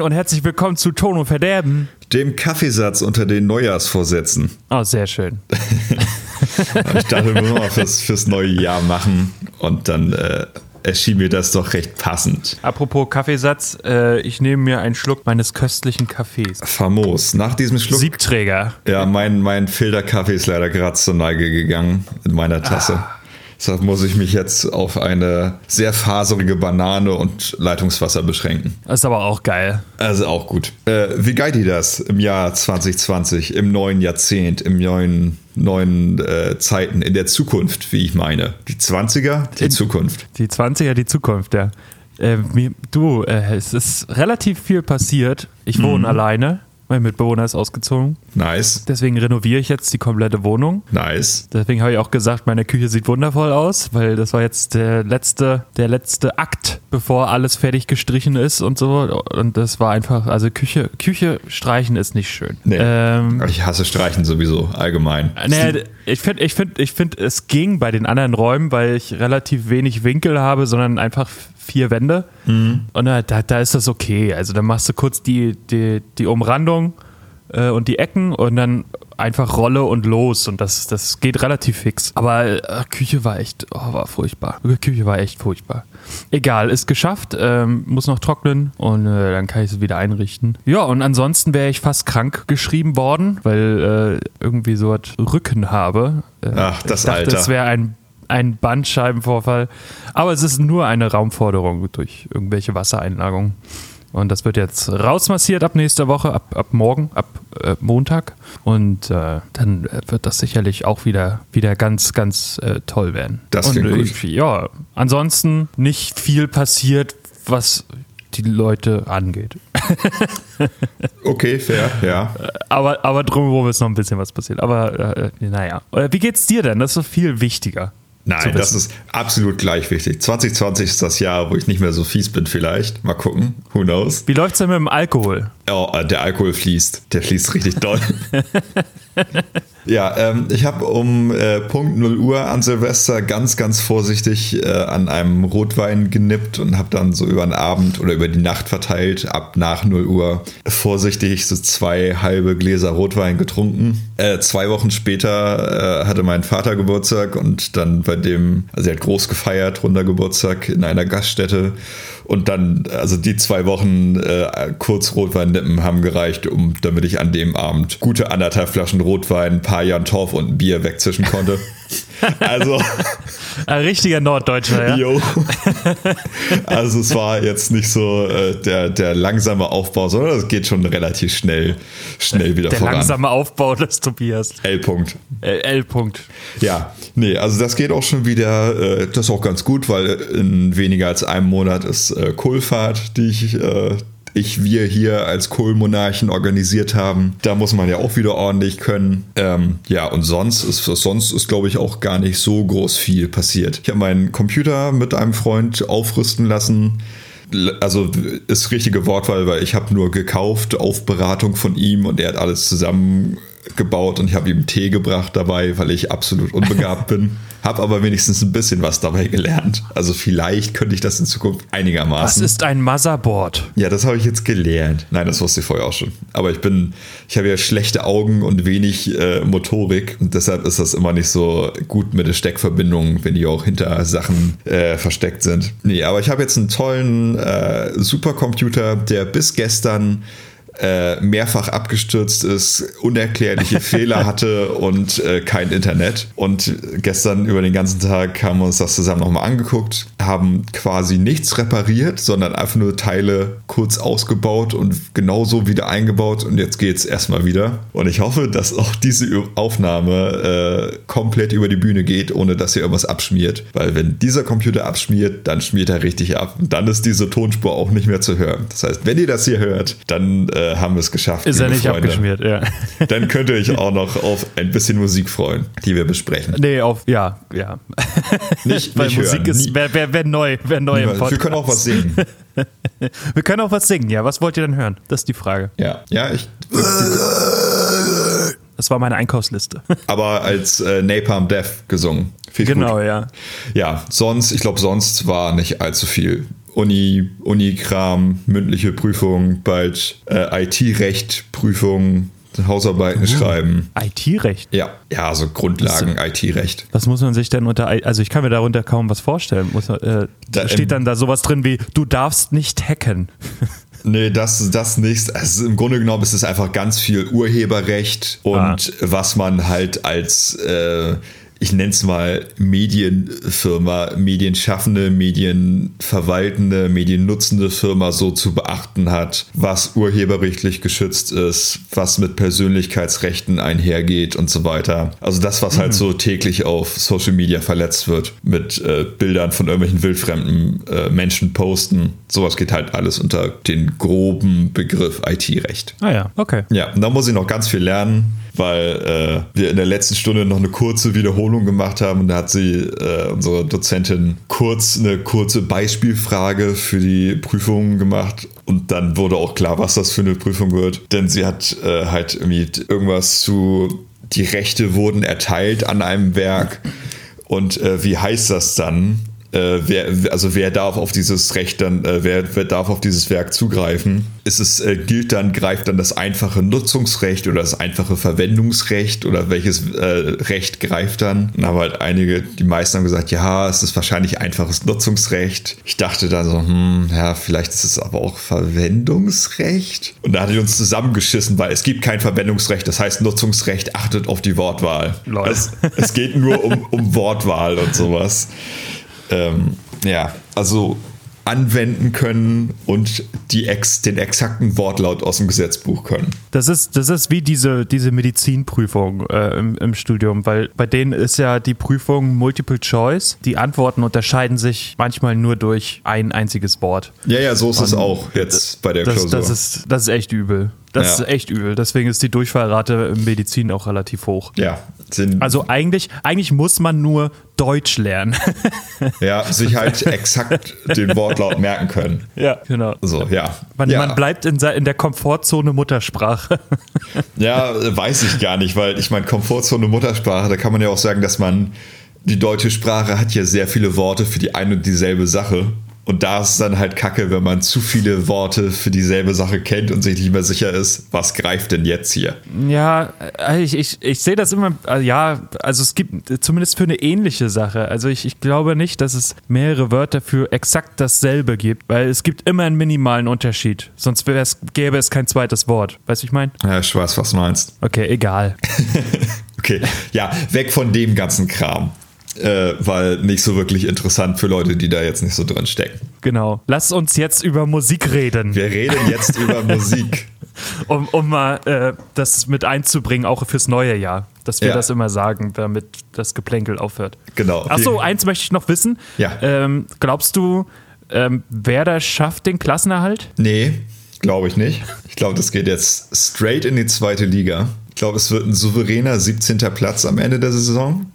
Moin und herzlich willkommen zu Ton und Verderben. Dem Kaffeesatz unter den Neujahrsvorsätzen. Oh, sehr schön. ich dachte, wir müssen mal fürs, fürs neue Jahr machen und dann äh, erschien mir das doch recht passend. Apropos Kaffeesatz, äh, ich nehme mir einen Schluck meines köstlichen Kaffees. Famos. Nach diesem Schluck. Siebträger. Ja, mein, mein Filterkaffee ist leider gerade zur Neige gegangen in meiner Tasse. Ah. Deshalb muss ich mich jetzt auf eine sehr faserige Banane und Leitungswasser beschränken. Das ist aber auch geil. Also auch gut. Äh, wie geil die das im Jahr 2020, im neuen Jahrzehnt, im neuen neuen äh, Zeiten, in der Zukunft, wie ich meine. Die 20er, die in, Zukunft. Die 20er, die Zukunft, ja. Äh, mir, du, äh, es ist relativ viel passiert. Ich wohne mhm. alleine. Mein Mitbewohner ist ausgezogen. Nice. Deswegen renoviere ich jetzt die komplette Wohnung. Nice. Deswegen habe ich auch gesagt, meine Küche sieht wundervoll aus, weil das war jetzt der letzte, der letzte Akt, bevor alles fertig gestrichen ist und so. Und das war einfach, also Küche, Küche streichen ist nicht schön. Nee. Ähm, ich hasse Streichen sowieso, allgemein. Nee, ich finde, ich finde, ich finde, es ging bei den anderen Räumen, weil ich relativ wenig Winkel habe, sondern einfach vier Wände. Mhm. Und da, da ist das okay. Also dann machst du kurz die, die, die Umrandung äh, und die Ecken und dann einfach Rolle und los. Und das, das geht relativ fix. Aber äh, Küche war echt, oh, war furchtbar. Küche war echt furchtbar. Egal, ist geschafft, ähm, muss noch trocknen und äh, dann kann ich es wieder einrichten. Ja, und ansonsten wäre ich fast krank geschrieben worden, weil äh, irgendwie so was Rücken habe. Äh, Ach, das ich dachte, Alter. Das wäre ein ein Bandscheibenvorfall. Aber es ist nur eine Raumforderung durch irgendwelche Wassereinlagungen. Und das wird jetzt rausmassiert ab nächster Woche, ab, ab morgen, ab äh, Montag. Und äh, dann wird das sicherlich auch wieder, wieder ganz, ganz äh, toll werden. Das klingt gut. Ja, ansonsten nicht viel passiert, was die Leute angeht. okay, fair, ja. Aber, aber drumherum ist noch ein bisschen was passiert. Aber äh, naja. Wie geht's dir denn? Das ist so viel wichtiger. Nein, das ist absolut gleich wichtig. 2020 ist das Jahr, wo ich nicht mehr so fies bin, vielleicht. Mal gucken. Who knows? Wie läuft es denn mit dem Alkohol? Oh, äh, der Alkohol fließt. Der fließt richtig doll. Ja, ähm, ich habe um äh, Punkt 0 Uhr an Silvester ganz, ganz vorsichtig äh, an einem Rotwein genippt und habe dann so über den Abend oder über die Nacht verteilt, ab nach 0 Uhr, vorsichtig so zwei halbe Gläser Rotwein getrunken. Äh, zwei Wochen später äh, hatte mein Vater Geburtstag und dann bei dem, also er hat groß gefeiert, runder Geburtstag in einer Gaststätte. Und dann, also die zwei Wochen äh, kurz Rotwein nippen haben gereicht, um damit ich an dem Abend gute anderthalb Flaschen Rotwein, ein paar Jan Torf und ein Bier wegzischen konnte. Also. Ein richtiger Norddeutscher, ja. Jo. Also es war jetzt nicht so äh, der, der langsame Aufbau, sondern es geht schon relativ schnell, schnell wieder der voran. Der langsame Aufbau des Tobias. L. -Punkt. L. -Punkt. Ja, nee, also das geht auch schon wieder, äh, das ist auch ganz gut, weil in weniger als einem Monat ist äh, Kohlfahrt, die ich äh, ich, wir hier als Kohlmonarchen organisiert haben. Da muss man ja auch wieder ordentlich können. Ähm, ja, und sonst ist, sonst ist, glaube ich, auch gar nicht so groß viel passiert. Ich habe meinen Computer mit einem Freund aufrüsten lassen. Also ist richtige Wortwahl, weil ich habe nur gekauft auf Beratung von ihm und er hat alles zusammen gebaut und ich habe ihm Tee gebracht dabei, weil ich absolut unbegabt bin. Habe aber wenigstens ein bisschen was dabei gelernt. Also vielleicht könnte ich das in Zukunft einigermaßen. Was ist ein Motherboard? Ja, das habe ich jetzt gelernt. Nein, das wusste ich vorher auch schon. Aber ich bin, ich habe ja schlechte Augen und wenig äh, Motorik und deshalb ist das immer nicht so gut mit der Steckverbindung, wenn die auch hinter Sachen äh, versteckt sind. Nee, aber ich habe jetzt einen tollen äh, Supercomputer, der bis gestern äh, mehrfach abgestürzt ist, unerklärliche Fehler hatte und äh, kein Internet. Und gestern über den ganzen Tag haben wir uns das zusammen nochmal angeguckt, haben quasi nichts repariert, sondern einfach nur Teile kurz ausgebaut und genauso wieder eingebaut und jetzt geht es erstmal wieder. Und ich hoffe, dass auch diese Aufnahme äh, komplett über die Bühne geht, ohne dass hier irgendwas abschmiert. Weil wenn dieser Computer abschmiert, dann schmiert er richtig ab. Und dann ist diese Tonspur auch nicht mehr zu hören. Das heißt, wenn ihr das hier hört, dann äh, haben wir es geschafft. Ist er nicht Freunde. abgeschmiert, ja. Dann könnt ihr euch auch noch auf ein bisschen Musik freuen, die wir besprechen. Nee, auf, ja, ja. Nicht, Weil nicht Musik hören. ist, wäre wär, wär neu, wär neu im Podcast. Wir können auch was singen. wir können auch was singen, ja. Was wollt ihr denn hören? Das ist die Frage. Ja, ja, ich. Das war meine Einkaufsliste. Aber als äh, Napalm Death gesungen. Viel genau, gut. ja. Ja, sonst, ich glaube, sonst war nicht allzu viel Uni, Uni-Kram, mündliche Prüfung, bald äh, IT-Recht-Prüfung, Hausarbeiten schreiben. IT-Recht. Ja, ja, so Grundlagen IT-Recht. Was muss man sich denn unter, also ich kann mir darunter kaum was vorstellen. Man, äh, Da, steht dann da sowas drin wie, du darfst nicht hacken. Nee, das, das nicht. Also Im Grunde genommen ist es einfach ganz viel Urheberrecht und Ah. was man halt als, äh, ich nenne es mal Medienfirma, Medienschaffende, Medienverwaltende, Mediennutzende Firma so zu beachten hat, was urheberrechtlich geschützt ist, was mit Persönlichkeitsrechten einhergeht und so weiter. Also das, was halt so täglich auf Social Media verletzt wird, mit äh, Bildern von irgendwelchen wildfremden äh, Menschen posten, sowas geht halt alles unter den groben Begriff IT-Recht. Ah ja, okay. Ja, und da muss ich noch ganz viel lernen, weil äh, wir in der letzten Stunde noch eine kurze Wiederholung gemacht haben und da hat sie, äh, unsere Dozentin, kurz eine kurze Beispielfrage für die Prüfung gemacht und dann wurde auch klar, was das für eine Prüfung wird, denn sie hat äh, halt irgendwie irgendwas zu, die Rechte wurden erteilt an einem Werk und äh, wie heißt das dann? Äh, wer, also wer darf auf dieses Recht dann, äh, wer, wer darf auf dieses Werk zugreifen? Ist es, äh, gilt dann, greift dann das einfache Nutzungsrecht oder das einfache Verwendungsrecht oder welches äh, Recht greift dann? Und haben halt einige, die meisten haben gesagt, ja, es ist wahrscheinlich einfaches Nutzungsrecht. Ich dachte dann so, hm, ja, vielleicht ist es aber auch Verwendungsrecht. Und da hatte ich uns zusammengeschissen, weil es gibt kein Verwendungsrecht, das heißt Nutzungsrecht achtet auf die Wortwahl. Es, es geht nur um, um Wortwahl und sowas. Ähm, ja, also anwenden können und die ex, den exakten Wortlaut aus dem Gesetzbuch können. Das ist, das ist wie diese, diese Medizinprüfung äh, im, im Studium, weil bei denen ist ja die Prüfung Multiple Choice. Die Antworten unterscheiden sich manchmal nur durch ein einziges Wort. Ja, ja, so ist es Und auch jetzt bei der Das, Klausur. das, ist, das ist echt übel. Das Ja. ist echt übel. Deswegen ist die Durchfallrate in Medizin auch relativ hoch. ja, Also eigentlich, eigentlich muss man nur Deutsch lernen. ja, sich halt exakt den Wortlaut merken können. ja, genau. So, ja. Man, ja. man bleibt in, in der Komfortzone Muttersprache. Ja, weiß ich gar nicht, weil ich meine, Komfortzone Muttersprache, da kann man ja auch sagen, dass man, die deutsche Sprache hat ja sehr viele Worte für die eine und dieselbe Sache. Und da ist es dann halt kacke, wenn man zu viele Worte für dieselbe Sache kennt und sich nicht mehr sicher ist, was greift denn jetzt hier? Ja, äh, ich, ich, ich sehe das immer, äh, ja, also es gibt äh, zumindest für eine ähnliche Sache. Also ich, ich glaube nicht, dass es mehrere Wörter für exakt dasselbe gibt, weil es gibt immer einen minimalen Unterschied. Sonst wär's, gäbe es kein zweites Wort. Weißt du, ich meine? Ja, ich weiß, was du meinst. Okay, egal. Okay, ja, weg von dem ganzen Kram. Äh, weil nicht so wirklich interessant für Leute, die da jetzt nicht so drin stecken. Genau. Lass uns jetzt über Musik reden, Wir reden jetzt über Musik. um, um mal äh, das mit einzubringen, auch fürs neue Jahr. Dass wir Ja. das immer sagen, damit das Geplänkel aufhört. Genau. Achso, eins möchte ich noch wissen. Ja. Ähm, glaubst du, ähm, Werder schafft den Klassenerhalt? Nee, glaube ich nicht. Ich glaube, das geht jetzt straight in die zweite Liga. Ich glaube, es wird ein souveräner 17. Platz am Ende der Saison.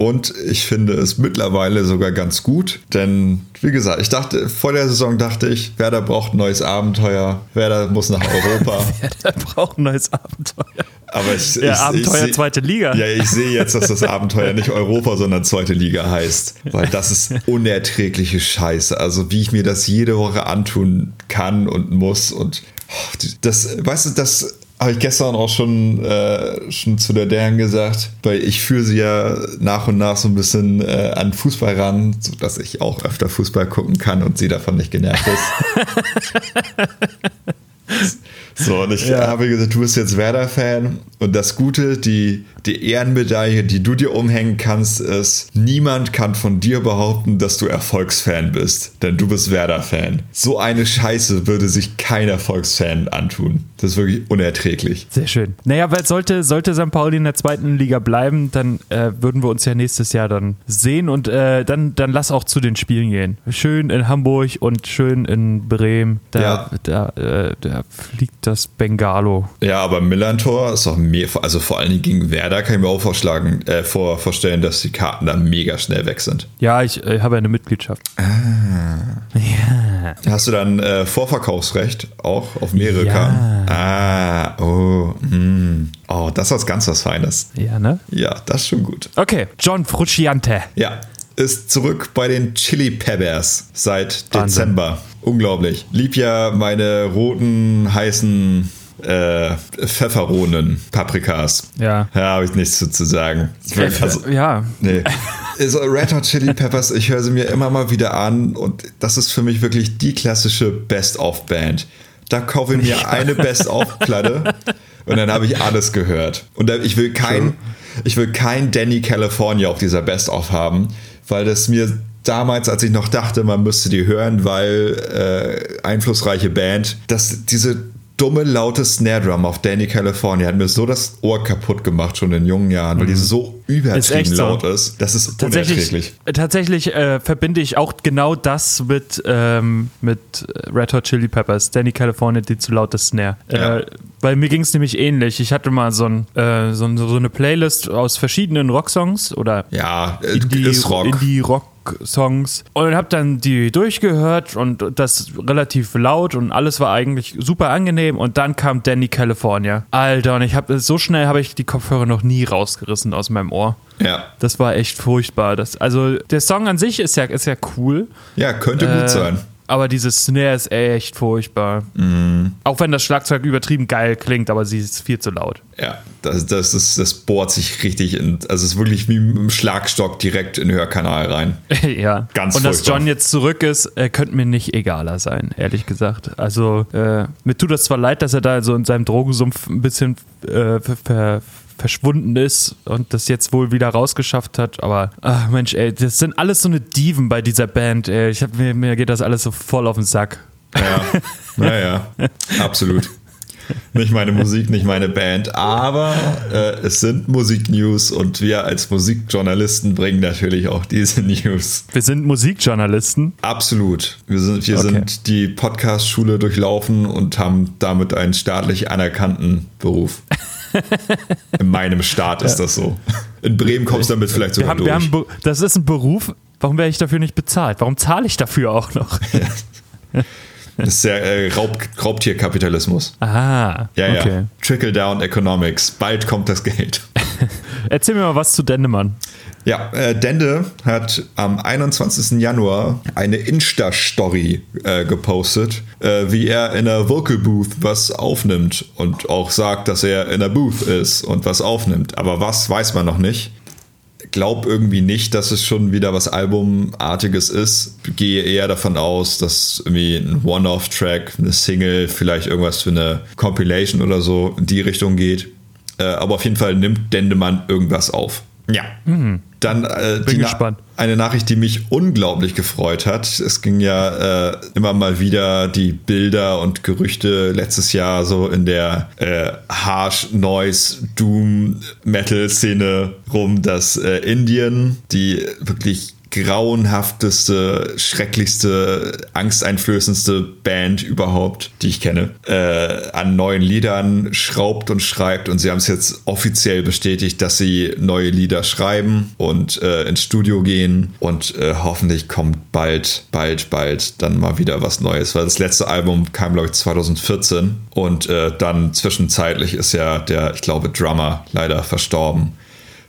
Und ich finde es mittlerweile sogar ganz gut, denn wie gesagt, ich dachte, vor der Saison dachte ich, Werder braucht ein neues Abenteuer, Werder muss nach Europa. Werder braucht ein neues Abenteuer. Aber ich, Ja, ich, Abenteuer ich zweite Liga. Ja, ich sehe jetzt, dass das Abenteuer nicht Europa, sondern zweite Liga heißt. Weil das ist unerträgliche Scheiße. Also wie ich mir das jede Woche antun kann und muss. Und oh, das, weißt du, das habe ich gestern auch schon, äh, schon zu der Dern gesagt, weil ich führe sie ja nach und nach so ein bisschen äh, an Fußball ran, sodass ich auch öfter Fußball gucken kann und sie davon nicht genervt ist. So, und ich Ja. habe gesagt, du bist jetzt Werder-Fan. Und das Gute, die, die Ehrenmedaille, die du dir umhängen kannst, ist, niemand kann von dir behaupten, dass du Erfolgsfan bist. Denn du bist Werder-Fan. So eine Scheiße würde sich kein Erfolgsfan antun. Das ist wirklich unerträglich. Sehr schön. Naja, weil sollte, sollte St. Pauli in der zweiten Liga bleiben, dann äh, würden wir uns ja nächstes Jahr dann sehen und äh, dann, dann lass auch zu den Spielen gehen. Schön in Hamburg und schön in Bremen. Da, Ja. da, äh, da fliegt das Bengalo. Ja, aber Millantor ist auch mehr, also vor allen Dingen gegen Werder kann ich mir auch vorschlagen, äh, vor, vorstellen, dass die Karten da mega schnell weg sind. Ja, ich äh, habe eine Mitgliedschaft. Ja. Hast du dann äh, Vorverkaufsrecht auch auf mehrere Ja. Karten? Ah, oh, mm. oh, das ist ganz was Feines. Ja, ne? Ja, das ist schon gut. Okay, John Frusciante. Ja, ist zurück bei den Chili Peppers seit Dezember. Wahnsinn. Unglaublich. Lieb ja meine roten, heißen äh, Pfefferonen, Paprikas. Ja. Ja, habe ich nichts zu, zu sagen. Also, ja. Nee. Also Red Hot Chili Peppers, ich höre sie mir immer mal wieder an und das ist für mich wirklich die klassische Best-of-Band. Da kaufe ich mir ja. eine Best-of-Platte und dann habe ich alles gehört. Und ich will kein, ich will kein Danny California auf dieser Best-of haben, weil das mir damals, als ich noch dachte, man müsste die hören, weil äh, einflussreiche Band, dass diese dumme, laute Snare Drum auf Danny California hat mir so das Ohr kaputt gemacht, schon in jungen Jahren, weil mhm. die so übertrieben ist laut so. ist. Das ist tatsächlich, unerträglich. Tatsächlich äh, verbinde ich auch genau das mit, ähm, mit Red Hot Chili Peppers, Danny California, die zu laute Snare. Ja. Äh, weil mir ging es nämlich ähnlich. Ich hatte mal so, ein, äh, so, so, eine Playlist aus verschiedenen Rocksongs oder ja, Indie, ist Rock. Indie Rock Songs und habe dann die durchgehört und das relativ laut und alles war eigentlich super angenehm und dann kam Danny California. Alter, und ich habe so schnell habe ich die Kopfhörer noch nie rausgerissen aus meinem Ohr. Ja. Das war echt furchtbar. Das, also der Song an sich ist ja, ist ja cool. Ja, könnte äh, gut sein aber diese Snare ist echt furchtbar. Mm. Auch wenn das Schlagzeug übertrieben geil klingt, aber sie ist viel zu laut. Ja, das, das, ist, das bohrt sich richtig in, also es ist wirklich wie mit einem Schlagstock direkt in den Hörkanal rein. ja. Ganz Und furchtbar. dass John jetzt zurück ist, äh, könnte mir nicht egaler sein, ehrlich gesagt. Also, äh, mir tut das zwar leid, dass er da so in seinem Drogensumpf ein bisschen äh, ver, ver verschwunden ist und das jetzt wohl wieder rausgeschafft hat. Aber ach Mensch, ey, das sind alles so eine Diven bei dieser Band. Ey. Ich hab, mir, mir geht das alles so voll auf den Sack. Ja, naja, absolut. Nicht meine Musik, nicht meine Band, aber äh, es sind Musiknews und wir als Musikjournalisten bringen natürlich auch diese News. Wir sind Musikjournalisten? Absolut. Wir sind, wir okay. sind die Podcast-Schule durchlaufen und haben damit einen staatlich anerkannten Beruf. In meinem Staat ist das so. In Bremen kommst du damit vielleicht sogar wir haben, durch. Wir haben, das ist ein Beruf. Warum werde ich dafür nicht bezahlt? Warum zahle ich dafür auch noch? Das ist der äh, Raub, Raubtierkapitalismus. Aha. Ja, okay. ja. Trickle-down Economics. Bald kommt das Geld. Erzähl mir mal was zu Dendemann. Ja, äh, Dende hat am 21. Januar eine Insta-Story äh, gepostet, äh, wie er in der Vocal Booth was aufnimmt und auch sagt, dass er in der Booth ist und was aufnimmt. Aber was weiß man noch nicht. Glaub irgendwie nicht, dass es schon wieder was Albumartiges ist. Gehe eher davon aus, dass irgendwie ein One-Off-Track, eine Single, vielleicht irgendwas für eine Compilation oder so in die Richtung geht. Äh, aber auf jeden Fall nimmt Dendemann irgendwas auf. Ja. Mhm. Dann äh, Bin gespannt. eine Nachricht, die mich unglaublich gefreut hat. Es ging ja äh, immer mal wieder die Bilder und Gerüchte letztes Jahr so in der äh, Harsh Noise Doom Metal Szene rum, dass äh, Indien, die wirklich grauenhafteste, schrecklichste, angsteinflößendste Band überhaupt, die ich kenne, äh, an neuen Liedern schraubt und schreibt. Und sie haben es jetzt offiziell bestätigt, dass sie neue Lieder schreiben und äh, ins Studio gehen. Und äh, hoffentlich kommt bald, bald, bald dann mal wieder was Neues. Weil das letzte Album kam, glaube ich, 2014. Und äh, dann zwischenzeitlich ist ja der, ich glaube, Drummer leider verstorben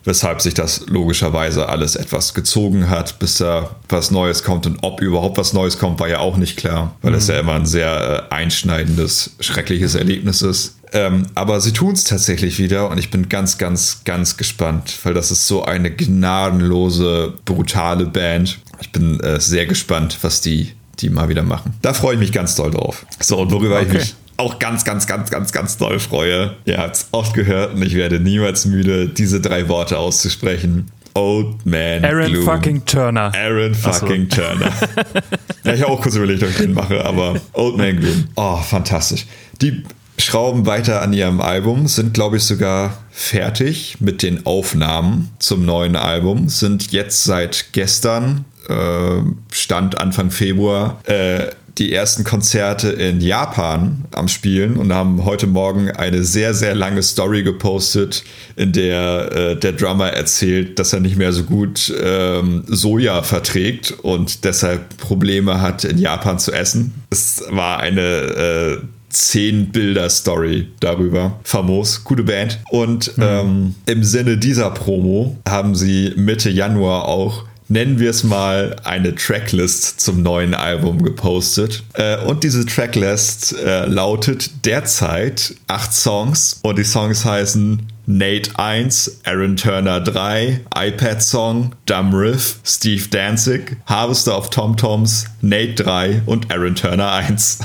weshalb sich das logischerweise alles etwas gezogen hat, bis da was Neues kommt. Und ob überhaupt was Neues kommt, war ja auch nicht klar, weil es mhm. ja immer ein sehr äh, einschneidendes, schreckliches Erlebnis ist. Ähm, aber sie tun es tatsächlich wieder und ich bin ganz, ganz, ganz gespannt, weil das ist so eine gnadenlose, brutale Band. Ich bin äh, sehr gespannt, was die die mal wieder machen. Da freue ich mich ganz doll drauf. So, und worüber okay. ich mich auch ganz, ganz, ganz, ganz, ganz doll freue. Ihr habt es oft gehört und ich werde niemals müde, diese drei Worte auszusprechen. Old Man Aaron Gloom. fucking Turner. Aaron fucking so. Turner. ja, ich habe auch kurz überlegt, ob ich den mache, aber Old Man Gloom. Oh, fantastisch. Die schrauben weiter an ihrem Album, sind glaube ich sogar fertig mit den Aufnahmen zum neuen Album, sind jetzt seit gestern, äh, Stand Anfang Februar, äh, die ersten Konzerte in Japan am Spielen und haben heute Morgen eine sehr, sehr lange Story gepostet, in der äh, der Drummer erzählt, dass er nicht mehr so gut ähm, Soja verträgt und deshalb Probleme hat, in Japan zu essen. Es war eine äh, zehn Bilder Story darüber. Famos, gute Band. Und mhm. ähm, im Sinne dieser Promo haben sie Mitte Januar auch nennen wir es mal, eine Tracklist zum neuen Album gepostet. Äh, und diese Tracklist äh, lautet derzeit acht Songs und die Songs heißen Nate 1, Aaron Turner 3, iPad Song, Dumb Riff, Steve Danzig, Harvester of Tom Toms, Nate 3 und Aaron Turner 1.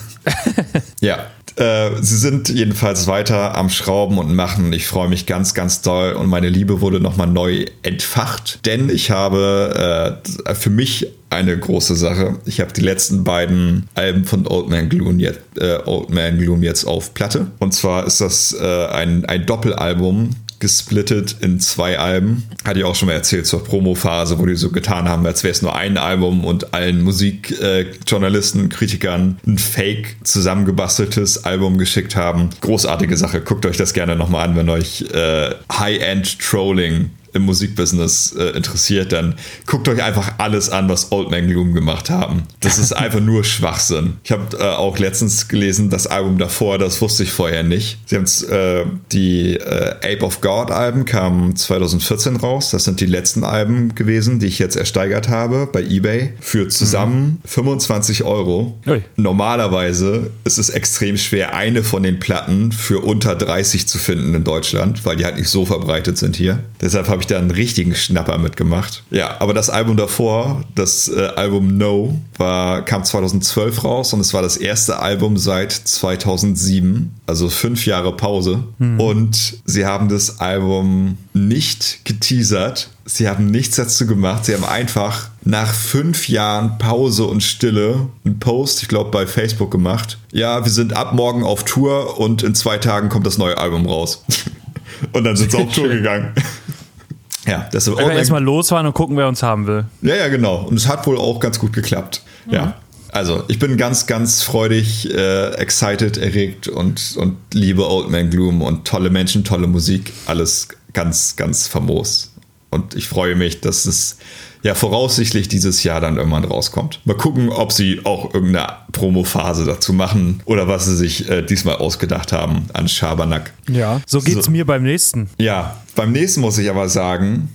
ja, äh, sie sind jedenfalls weiter am Schrauben und Machen. Ich freue mich ganz, ganz doll und meine Liebe wurde nochmal neu entfacht, denn ich habe äh, für mich eine große Sache. Ich habe die letzten beiden Alben von Old Man Gloom jetzt, äh, Old Man Gloom jetzt auf Platte. Und zwar ist das äh, ein, ein Doppelalbum gesplittet in zwei Alben. Hatte ich auch schon mal erzählt zur Promo-Phase, wo die so getan haben, als wäre es nur ein Album und allen Musikjournalisten, äh, Kritikern ein Fake zusammengebasteltes Album geschickt haben. Großartige Sache. Guckt euch das gerne nochmal an, wenn euch äh, High-End-Trolling im Musikbusiness äh, interessiert, dann guckt euch einfach alles an, was Old Man Gloom gemacht haben. Das ist einfach nur Schwachsinn. Ich habe äh, auch letztens gelesen, das Album davor, das wusste ich vorher nicht. Sie haben äh, die äh, Ape of God Alben kamen 2014 raus. Das sind die letzten Alben gewesen, die ich jetzt ersteigert habe bei eBay für zusammen mhm. 25 Euro. Ui. Normalerweise ist es extrem schwer, eine von den Platten für unter 30 zu finden in Deutschland, weil die halt nicht so verbreitet sind hier. Deshalb habe ich ich da einen richtigen Schnapper mitgemacht. Ja, aber das Album davor, das äh, Album No, war, kam 2012 raus und es war das erste Album seit 2007, also fünf Jahre Pause. Hm. Und sie haben das Album nicht geteasert. Sie haben nichts dazu gemacht. Sie haben einfach nach fünf Jahren Pause und Stille einen Post, ich glaube, bei Facebook gemacht. Ja, wir sind ab morgen auf Tour und in zwei Tagen kommt das neue Album raus. und dann sind sie auf Tour gegangen. Ja, das ist Wenn wir erstmal losfahren und gucken, wer uns haben will. Ja, ja, genau. Und es hat wohl auch ganz gut geklappt. Mhm. Ja. Also, ich bin ganz, ganz freudig, äh, excited, erregt und, und liebe Old Man Gloom und tolle Menschen, tolle Musik. Alles ganz, ganz famos. Und ich freue mich, dass es ja voraussichtlich dieses Jahr dann irgendwann rauskommt. Mal gucken, ob sie auch irgendeine Promo-Phase dazu machen oder was sie sich äh, diesmal ausgedacht haben an Schabernack. Ja, so geht's so, mir beim nächsten. Ja, beim nächsten muss ich aber sagen,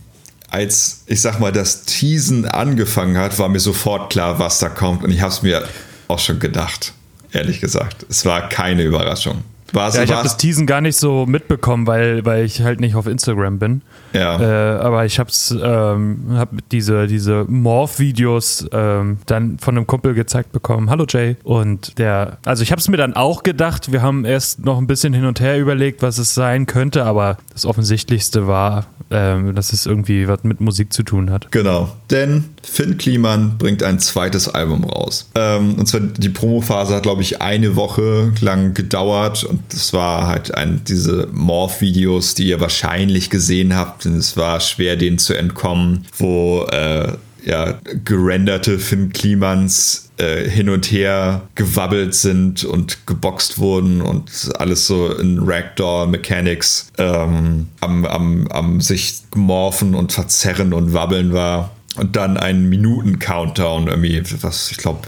als ich sag mal das Teasen angefangen hat, war mir sofort klar, was da kommt und ich habe es mir auch schon gedacht, ehrlich gesagt. Es war keine Überraschung. War ja, ich habe das Teasen gar nicht so mitbekommen, weil, weil ich halt nicht auf Instagram bin. Ja. Äh, aber ich hab's, ähm, hab diese, diese Morph-Videos ähm, dann von einem Kumpel gezeigt bekommen. Hallo Jay. Und der, also ich habe es mir dann auch gedacht. Wir haben erst noch ein bisschen hin und her überlegt, was es sein könnte, aber das Offensichtlichste war, ähm, dass es irgendwie was mit Musik zu tun hat. Genau. Denn Finn Kliman bringt ein zweites Album raus. Ähm, und zwar die Promophase hat, glaube ich, eine Woche lang gedauert und das war halt ein, diese Morph-Videos, die ihr wahrscheinlich gesehen habt. Denn es war schwer, denen zu entkommen, wo äh, ja, gerenderte Finn Klimans äh, hin und her gewabbelt sind und geboxt wurden und alles so in Ragdoll Mechanics ähm, am, am, am sich morphen und verzerren und wabbeln war. Und dann ein Minuten-Countdown, irgendwie, was ich glaube,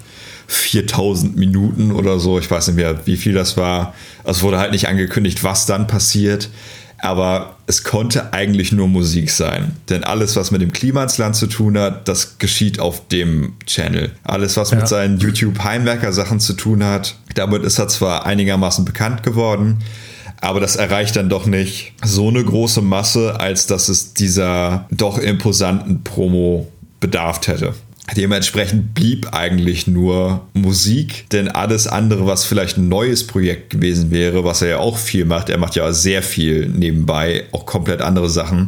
4000 Minuten oder so. Ich weiß nicht mehr, wie viel das war. Es wurde halt nicht angekündigt, was dann passiert. Aber es konnte eigentlich nur Musik sein. Denn alles, was mit dem Klimansland zu tun hat, das geschieht auf dem Channel. Alles, was ja. mit seinen YouTube-Heimwerker-Sachen zu tun hat, damit ist er zwar einigermaßen bekannt geworden, aber das erreicht dann doch nicht so eine große Masse, als dass es dieser doch imposanten Promo bedarf hätte. Dementsprechend blieb eigentlich nur Musik, denn alles andere, was vielleicht ein neues Projekt gewesen wäre, was er ja auch viel macht, er macht ja sehr viel nebenbei, auch komplett andere Sachen,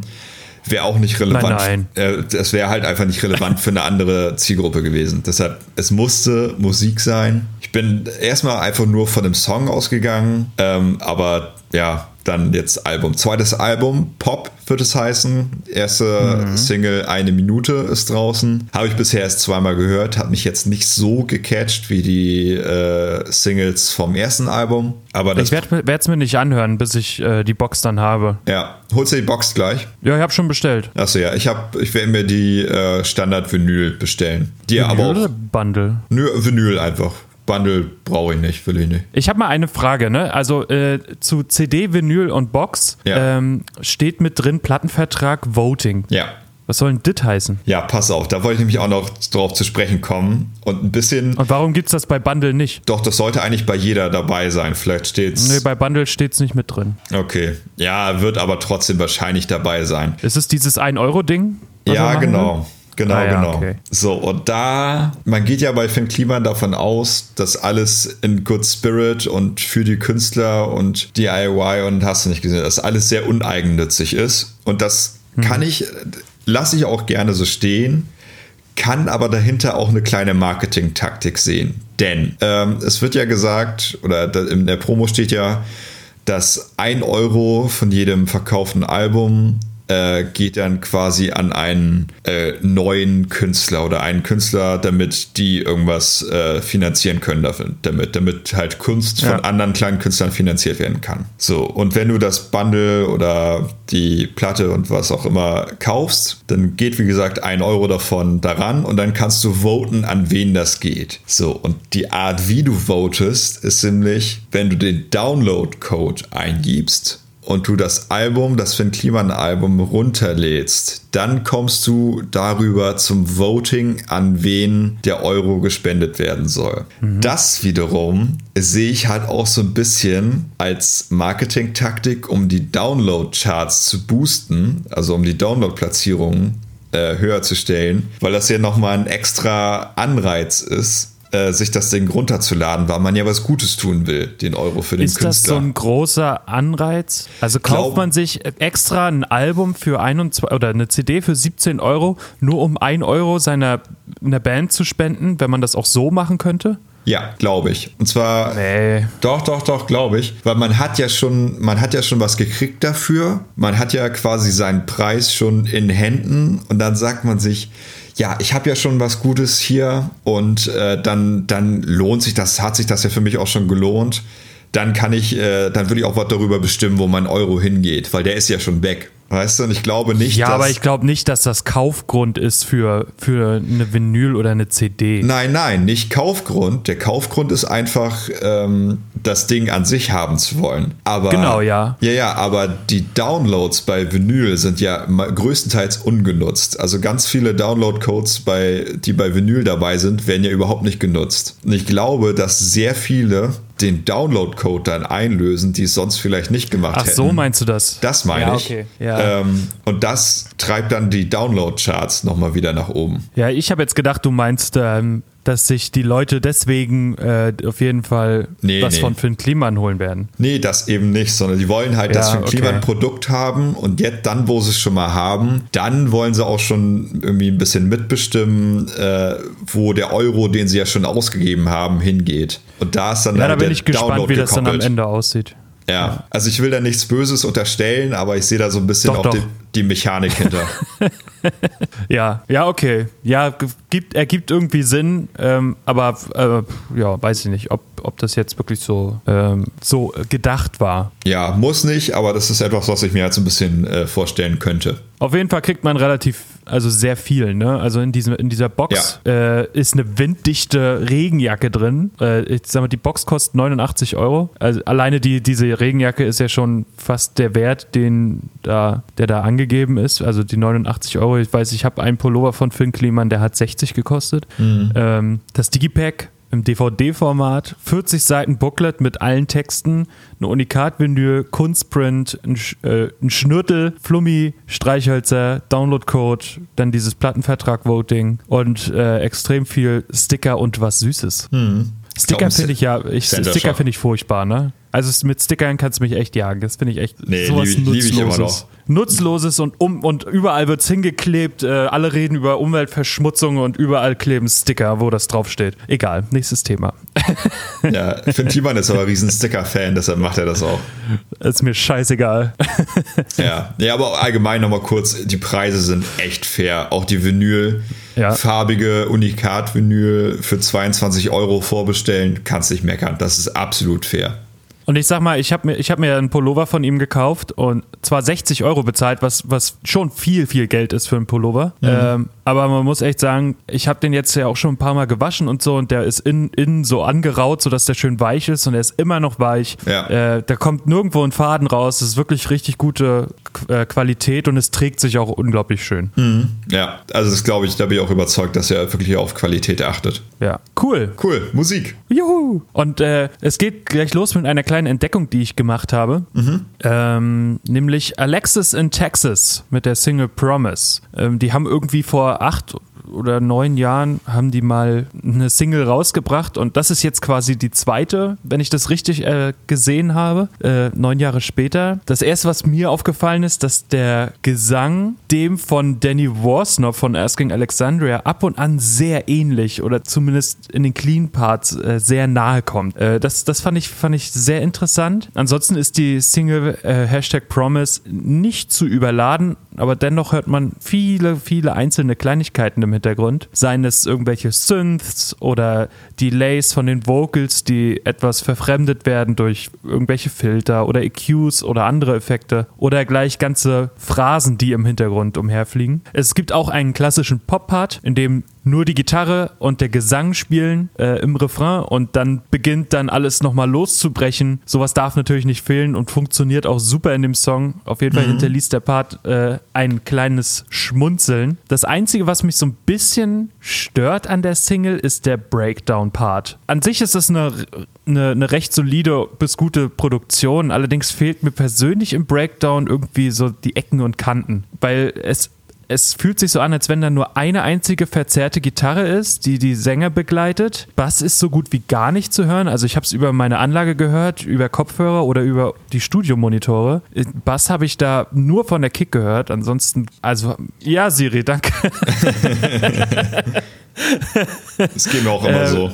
wäre auch nicht relevant. Nein, nein. Es wäre halt einfach nicht relevant für eine andere Zielgruppe gewesen. Deshalb, es musste Musik sein. Ich bin erstmal einfach nur von dem Song ausgegangen, ähm, aber ja, dann jetzt Album. Zweites Album, Pop wird es heißen. Erste mhm. Single, eine Minute ist draußen. Habe ich bisher erst zweimal gehört. Hat mich jetzt nicht so gecatcht wie die äh, Singles vom ersten Album. Aber ich werde es mir nicht anhören, bis ich äh, die Box dann habe. Ja, holst du die Box gleich? Ja, ich habe schon bestellt. Achso, ja. Ich, ich werde mir die äh, Standard-Vinyl bestellen. Die Vinyl aber auch. Oder Bundle? Nö, Vinyl einfach. Bundle brauche ich nicht, will ich nicht. Ich habe mal eine Frage, ne? Also äh, zu CD, Vinyl und Box ja. ähm, steht mit drin Plattenvertrag Voting. Ja. Was soll denn dit heißen? Ja, pass auf, da wollte ich nämlich auch noch drauf zu sprechen kommen und ein bisschen. Und warum gibt es das bei Bundle nicht? Doch, das sollte eigentlich bei jeder dabei sein. Vielleicht steht's. Nee, bei Bundle steht es nicht mit drin. Okay. Ja, wird aber trotzdem wahrscheinlich dabei sein. Ist es dieses 1-Euro-Ding? Ja, genau. Genau, Ah, ja, genau. okay. So, und da, man geht ja bei Finn Kliman davon aus, dass alles in Good Spirit und für die Künstler und DIY und hast du nicht gesehen, dass alles sehr uneigennützig ist. Und das Mhm. kann ich, lasse ich auch gerne so stehen, kann aber dahinter auch eine kleine Marketing-Taktik sehen. Denn ähm, es wird ja gesagt, oder in der Promo steht ja, dass ein Euro von jedem verkauften Album äh, geht dann quasi an einen äh, neuen Künstler oder einen Künstler, damit die irgendwas äh, finanzieren können damit, damit halt Kunst von Ja. anderen kleinen Künstlern finanziert werden kann. So, und wenn du das Bundle oder die Platte und was auch immer kaufst, dann geht wie gesagt ein Euro davon daran und dann kannst du voten, an wen das geht. So, und die Art, wie du votest, ist nämlich, wenn du den Download-Code eingibst und du das Album, das Finn Kliman Album runterlädst, dann kommst du darüber zum Voting, an wen der Euro gespendet werden soll. Das wiederum sehe ich halt auch so ein bisschen als Marketing-Taktik, um die Download-Charts zu boosten, also um die Download-Platzierungen äh, höher zu stellen, weil das ja nochmal ein extra Anreiz ist, äh, sich das Ding runterzuladen, weil man ja was Gutes tun will, den Euro für den Ist das Künstler. so ein großer Anreiz? Also kauft Glaub- man sich extra ein Album für 21 oder eine CD für 17 Euro, nur um 1 Euro seiner einer Band zu spenden, wenn man das auch so machen könnte? Ja, glaube ich. Und zwar. Nee. Doch, doch, doch, glaube ich. Weil man hat ja schon, man hat ja schon was gekriegt dafür. Man hat ja quasi seinen Preis schon in Händen und dann sagt man sich, ja, ich habe ja schon was Gutes hier und äh, dann, dann lohnt sich das, hat sich das ja für mich auch schon gelohnt. Dann kann ich, äh, dann würde ich auch was darüber bestimmen, wo mein Euro hingeht, weil der ist ja schon weg. Weißt du, und ich glaube nicht, Ja, aber ich glaube nicht, dass das Kaufgrund ist für, für eine Vinyl oder eine CD. Nein, nein, nicht Kaufgrund. Der Kaufgrund ist einfach, ähm, das Ding an sich haben zu wollen. Aber, Genau, ja. Ja, ja, aber die Downloads bei Vinyl sind ja größtenteils ungenutzt. Also ganz viele Download-Codes, bei, die bei Vinyl dabei sind, werden ja überhaupt nicht genutzt. Und ich glaube, dass sehr viele den Download-Code dann einlösen, die es sonst vielleicht nicht gemacht Ach hätten. so meinst du das? Das meine ja, ich. Okay. Ja. Ähm, und das treibt dann die Download-Charts nochmal wieder nach oben. ja, ich habe jetzt gedacht, du meinst, ähm, dass sich die Leute deswegen äh, auf jeden Fall Nee, was nee. von Finn Kliman holen werden. Nee, das eben nicht, sondern die wollen halt, dass Ja, wir ein Klima okay. ein Produkt haben und jetzt dann, wo sie es schon mal haben, dann wollen sie auch schon irgendwie ein bisschen mitbestimmen, äh, wo der Euro, den sie ja schon ausgegeben haben, hingeht. Und da ist dann Ja, halt da bin der ich gespannt, Download wie das dann am gekoppelt. Ende aussieht. Ja, also ich will da nichts Böses unterstellen, aber ich sehe da so ein bisschen Doch, auch doch. Die, die Mechanik hinter. Ja, ja, okay. Ja, gibt, ergibt irgendwie Sinn, ähm, aber äh, ja, weiß ich nicht, ob, ob das jetzt wirklich so, ähm, so gedacht war. ja, muss nicht, aber das ist etwas, was ich mir jetzt ein bisschen äh, vorstellen könnte. Auf jeden Fall kriegt man relativ, also sehr viel, ne? Also in, diesem, in dieser Box äh, ist eine winddichte Regenjacke drin. Äh, ich sag mal, die Box kostet 89 Euro. Also alleine die, diese Regenjacke ist ja schon fast der Wert, den da, der da angegeben ist. Also die 89 Euro. Ich weiß, ich habe einen Pullover von Finn Kliman, der hat 60 gekostet. Ähm, das Digipack im DVD-Format, 40 Seiten Booklet mit allen Texten, eine Unikat-Vinyl, Kunstprint, ein, Sch- äh, ein Schnürtel, Flummi, Streichhölzer, Downloadcode, dann dieses Plattenvertrag-Voting und äh, extrem viel Sticker und was Süßes. Sticker glaub, finde ich ja, ich, Sticker finde ich furchtbar, ne? Also es- mit Stickern kannst du mich echt jagen. Das finde ich echt Nee, sowas lieb ich- lieb ich immer Nutzloses. Nutzloses und um und überall wird's hingeklebt. Äh, alle reden über Umweltverschmutzung und überall kleben Sticker, wo das draufsteht. Egal, nächstes Thema. Ja, Finn Kliman ist aber ein riesen Sticker-Fan, deshalb macht er das auch. Ist mir scheißegal. Ja, ja, aber allgemein nochmal kurz, die Preise sind echt fair. Auch die Vinyl, Ja. farbige Unikat-Vinyl für 22 Euro vorbestellen, kannst nicht meckern. Das ist absolut fair. Und ich sag mal, ich habe mir, hab mir einen Pullover von ihm gekauft und zwar 60 Euro bezahlt, was, was schon viel, viel Geld ist für einen Pullover. Mhm. Ähm, aber man muss echt sagen, ich habe den jetzt ja auch schon ein paar Mal gewaschen und so und der ist innen in so angeraut, sodass der schön weich ist und er ist immer noch weich. Ja. Äh, da kommt nirgendwo ein Faden raus. Das ist wirklich richtig gute äh, Qualität und es trägt sich auch unglaublich schön. Mhm. Ja, also das glaube ich, da bin ich auch überzeugt, dass er wirklich auf Qualität achtet. Ja, cool. Cool, Musik. Juhu. Und äh, es geht gleich los mit einer kleinen Entdeckung, die ich gemacht habe. Mhm. Ähm, nämlich Alexis in Texas mit der Single Promise. Ähm, die haben irgendwie vor acht oder neun Jahren haben die mal eine Single rausgebracht und das ist jetzt quasi die zweite, wenn ich das richtig äh, gesehen habe, äh, neun Jahre später. Das erste, was mir aufgefallen ist, dass der Gesang dem von Danny Worsner von Asking Alexandria ab und an sehr ähnlich oder zumindest in den Clean Parts äh, sehr nahe kommt. Äh, das das fand, ich, fand ich sehr interessant. Ansonsten ist die Single äh, Hashtag Promise nicht zu überladen, aber dennoch hört man viele, viele einzelne Kleinigkeiten im Hintergrund. Seien es irgendwelche Synths oder Delays von den Vocals, die etwas verfremdet werden durch irgendwelche Filter oder EQs oder andere Effekte oder gleich ganze Phrasen, die im Hintergrund umherfliegen. Es gibt auch einen klassischen Pop-Part, in dem nur die Gitarre und der Gesang spielen äh, im Refrain und dann beginnt dann alles nochmal loszubrechen. Sowas darf natürlich nicht fehlen und funktioniert auch super in dem Song. Auf jeden Fall mhm. hinterließ der Part äh, ein kleines Schmunzeln. Das Einzige, was mich so ein bisschen stört an der Single, ist der Breakdown-Part. An sich ist es eine, eine, eine recht solide bis gute Produktion, allerdings fehlt mir persönlich im Breakdown irgendwie so die Ecken und Kanten, weil es es fühlt sich so an, als wenn da nur eine einzige verzerrte Gitarre ist, die die Sänger begleitet. Bass ist so gut wie gar nicht zu hören. Also ich habe es über meine Anlage gehört, über Kopfhörer oder über die Studiomonitore. Bass habe ich da nur von der Kick gehört. Ansonsten, also ja, Siri, danke. Es geht mir auch immer äh, so.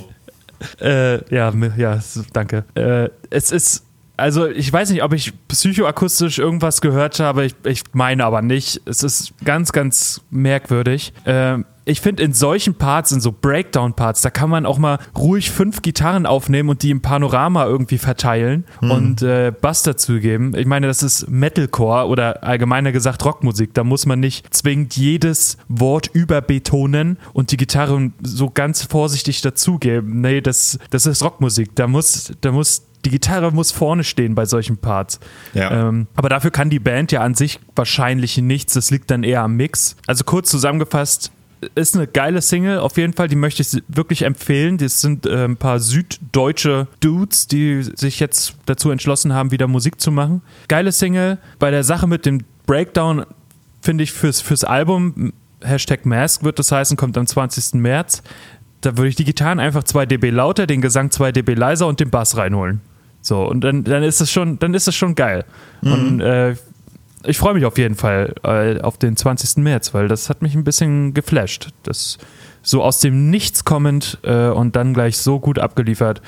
Äh, ja, ja, danke. Äh, es ist also ich weiß nicht, ob ich psychoakustisch irgendwas gehört habe, ich, ich meine aber nicht. Es ist ganz, ganz merkwürdig. Ähm, ich finde, in solchen Parts, in so Breakdown-Parts, da kann man auch mal ruhig fünf Gitarren aufnehmen und die im Panorama irgendwie verteilen hm. und äh, Bass dazugeben. Ich meine, das ist Metalcore oder allgemeiner gesagt Rockmusik. Da muss man nicht zwingend jedes Wort überbetonen und die Gitarre so ganz vorsichtig dazugeben. Nee, das, das ist Rockmusik. Da muss, da muss die Gitarre muss vorne stehen bei solchen Parts. Ja. Ähm, aber dafür kann die Band ja an sich wahrscheinlich nichts. Das liegt dann eher am Mix. Also kurz zusammengefasst, ist eine geile Single, auf jeden Fall, die möchte ich wirklich empfehlen. Das sind äh, ein paar süddeutsche Dudes, die sich jetzt dazu entschlossen haben, wieder Musik zu machen. Geile Single. Bei der Sache mit dem Breakdown finde ich fürs, fürs Album, Hashtag Mask wird das heißen, kommt am 20. März. Da würde ich die Gitarren einfach 2 dB lauter, den Gesang 2 dB leiser und den Bass reinholen. So, und dann, dann ist es schon, dann ist es schon geil. Mhm. Und äh, ich freue mich auf jeden Fall äh, auf den 20. März, weil das hat mich ein bisschen geflasht. Das so aus dem Nichts kommend äh, und dann gleich so gut abgeliefert.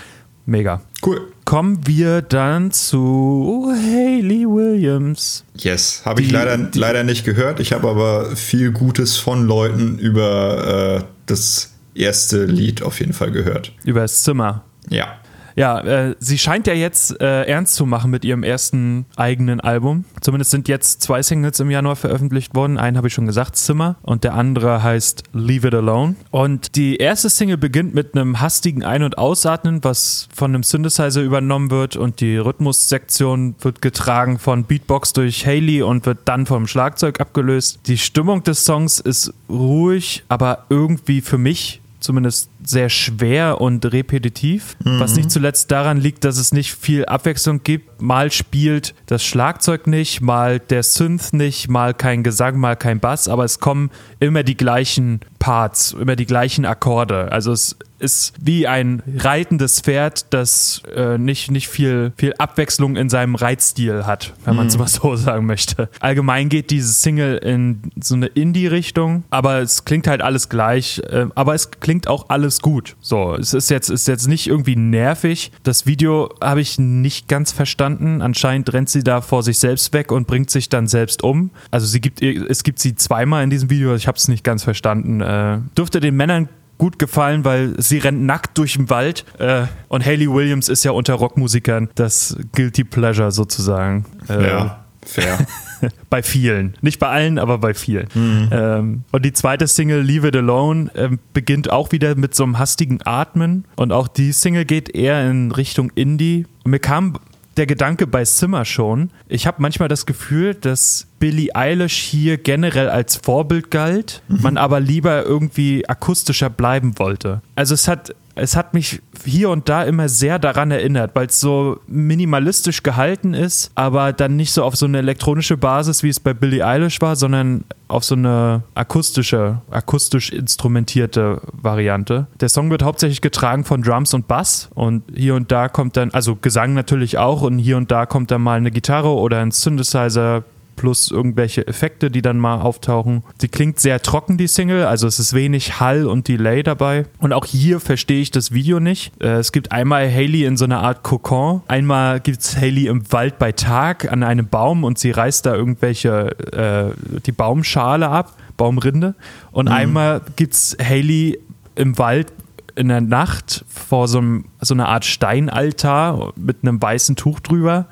Mega. Cool. Kommen wir dann zu Hayley Williams. Yes, habe ich leider, die, leider nicht gehört. Ich habe aber viel Gutes von Leuten über äh, das erste Lied auf jeden Fall gehört. Über das Zimmer. Ja. Ja, äh, sie scheint ja jetzt äh, ernst zu machen mit ihrem ersten eigenen Album. Zumindest sind jetzt zwei Singles im Januar veröffentlicht worden. Einen habe ich schon gesagt, Zimmer, und der andere heißt Leave It Alone. Und die erste Single beginnt mit einem hastigen Ein- und Ausatmen, was von einem Synthesizer übernommen wird und die Rhythmussektion wird getragen von Beatbox durch Haley und wird dann vom Schlagzeug abgelöst. Die Stimmung des Songs ist ruhig, aber irgendwie für mich zumindest sehr schwer und repetitiv, mhm. was nicht zuletzt daran liegt, dass es nicht viel Abwechslung gibt. Mal spielt das Schlagzeug nicht, mal der Synth nicht, mal kein Gesang, mal kein Bass, aber es kommen immer die gleichen Parts, immer die gleichen Akkorde. Also es ist wie ein reitendes Pferd, das äh, nicht, nicht viel, viel Abwechslung in seinem Reitstil hat, wenn man es mhm. mal so sagen möchte. Allgemein geht diese Single in so eine Indie-Richtung, aber es klingt halt alles gleich, äh, aber es klingt auch alles alles gut. So, es ist jetzt, ist jetzt nicht irgendwie nervig. Das Video habe ich nicht ganz verstanden. Anscheinend rennt sie da vor sich selbst weg und bringt sich dann selbst um. Also sie gibt, es gibt sie zweimal in diesem Video. Ich habe es nicht ganz verstanden. Äh, dürfte den Männern gut gefallen, weil sie rennt nackt durch den Wald äh, und Hayley Williams ist ja unter Rockmusikern das Guilty Pleasure sozusagen. Äh, ja, fair. bei vielen. Nicht bei allen, aber bei vielen. Mhm. Ähm, und die zweite Single, Leave It Alone, äh, beginnt auch wieder mit so einem hastigen Atmen. Und auch die Single geht eher in Richtung Indie. Und mir kam der Gedanke bei Zimmer schon. Ich habe manchmal das Gefühl, dass Billie Eilish hier generell als Vorbild galt, mhm. man aber lieber irgendwie akustischer bleiben wollte. Also es hat es hat mich hier und da immer sehr daran erinnert, weil es so minimalistisch gehalten ist, aber dann nicht so auf so eine elektronische Basis, wie es bei Billie Eilish war, sondern auf so eine akustische, akustisch instrumentierte Variante. Der Song wird hauptsächlich getragen von Drums und Bass und hier und da kommt dann, also Gesang natürlich auch und hier und da kommt dann mal eine Gitarre oder ein Synthesizer plus irgendwelche Effekte, die dann mal auftauchen. Sie klingt sehr trocken, die Single, also es ist wenig Hall und Delay dabei. Und auch hier verstehe ich das Video nicht. Äh, es gibt einmal Haley in so einer Art Kokon, einmal gibt es Haley im Wald bei Tag an einem Baum und sie reißt da irgendwelche, äh, die Baumschale ab, Baumrinde. Und mhm. einmal gibt es Haley im Wald in der Nacht vor so, einem, so einer Art Steinaltar mit einem weißen Tuch drüber.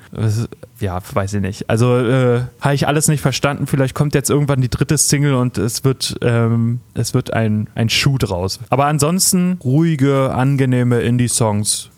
Ja, weiß ich nicht. Also äh, habe ich alles nicht verstanden. Vielleicht kommt jetzt irgendwann die dritte Single und es wird, ähm, es wird ein, ein Schuh draus. Aber ansonsten ruhige, angenehme Indie-Songs.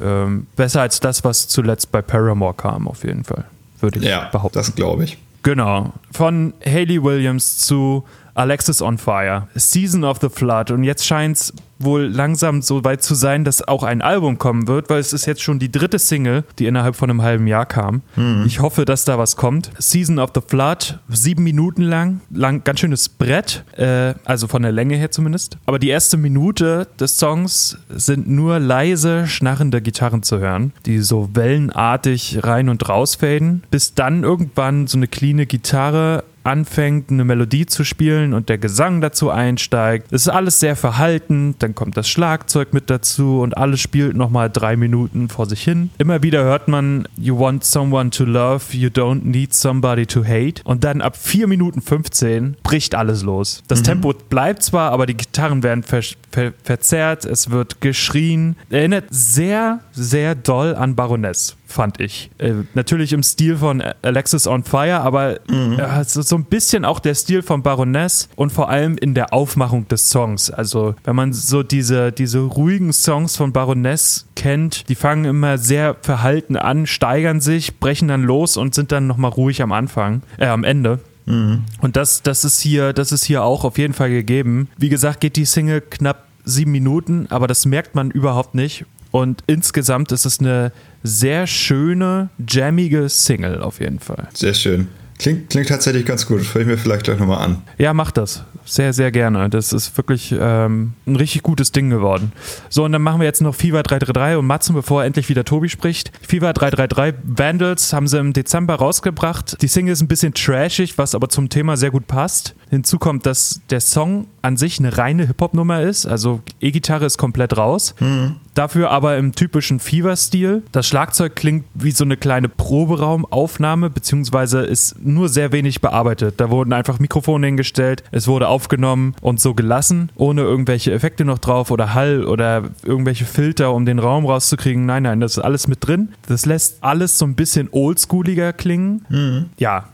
Ähm, besser als das, was zuletzt bei Paramore kam, auf jeden Fall. Würde ich ja, behaupten. Das glaube ich. Genau. Von Haley Williams zu Alexis on Fire, Season of the Flood. Und jetzt scheint es wohl langsam so weit zu sein, dass auch ein Album kommen wird, weil es ist jetzt schon die dritte Single, die innerhalb von einem halben Jahr kam. Mhm. Ich hoffe, dass da was kommt. Season of the Flood, sieben Minuten lang, lang ganz schönes Brett, äh, also von der Länge her zumindest. Aber die erste Minute des Songs sind nur leise, schnarrende Gitarren zu hören, die so wellenartig rein und raus faden, bis dann irgendwann so eine cleane Gitarre anfängt, eine Melodie zu spielen und der Gesang dazu einsteigt. Es ist alles sehr verhalten, dann kommt das Schlagzeug mit dazu und alles spielt nochmal drei Minuten vor sich hin. Immer wieder hört man, you want someone to love, you don't need somebody to hate. Und dann ab 4 Minuten 15 bricht alles los. Das mhm. Tempo bleibt zwar, aber die Gitarren werden ver ver verzerrt, es wird geschrien. Erinnert sehr, sehr doll an Baroness fand ich. Äh, natürlich im Stil von Alexis on Fire, aber mhm. äh, so ein bisschen auch der Stil von Baroness und vor allem in der Aufmachung des Songs. Also wenn man so diese, diese ruhigen Songs von Baroness kennt, die fangen immer sehr verhalten an, steigern sich, brechen dann los und sind dann nochmal ruhig am Anfang, äh, am Ende. Mhm. Und das, das ist hier, das ist hier auch auf jeden Fall gegeben. Wie gesagt, geht die Single knapp sieben Minuten, aber das merkt man überhaupt nicht. Und insgesamt ist es eine sehr schöne, jammige Single auf jeden Fall. Sehr schön. Klingt, klingt tatsächlich ganz gut. Das höre ich mir vielleicht gleich nochmal an. Ja, mach das. Sehr, sehr gerne. Das ist wirklich ähm, ein richtig gutes Ding geworden. So, und dann machen wir jetzt noch FIFA 333 und Matzen, bevor endlich wieder Tobi spricht. FIFA 333 Vandals haben sie im Dezember rausgebracht. Die Single ist ein bisschen trashig, was aber zum Thema sehr gut passt. Hinzu kommt, dass der Song an sich eine reine Hip-Hop-Nummer ist. Also E-Gitarre ist komplett raus. Mhm. Dafür aber im typischen Fever-Stil. Das Schlagzeug klingt wie so eine kleine Proberaumaufnahme, beziehungsweise ist nur sehr wenig bearbeitet. Da wurden einfach Mikrofone hingestellt, es wurde aufgenommen und so gelassen, ohne irgendwelche Effekte noch drauf oder Hall oder irgendwelche Filter, um den Raum rauszukriegen. Nein, nein, das ist alles mit drin. Das lässt alles so ein bisschen oldschooliger klingen. Mhm. Ja,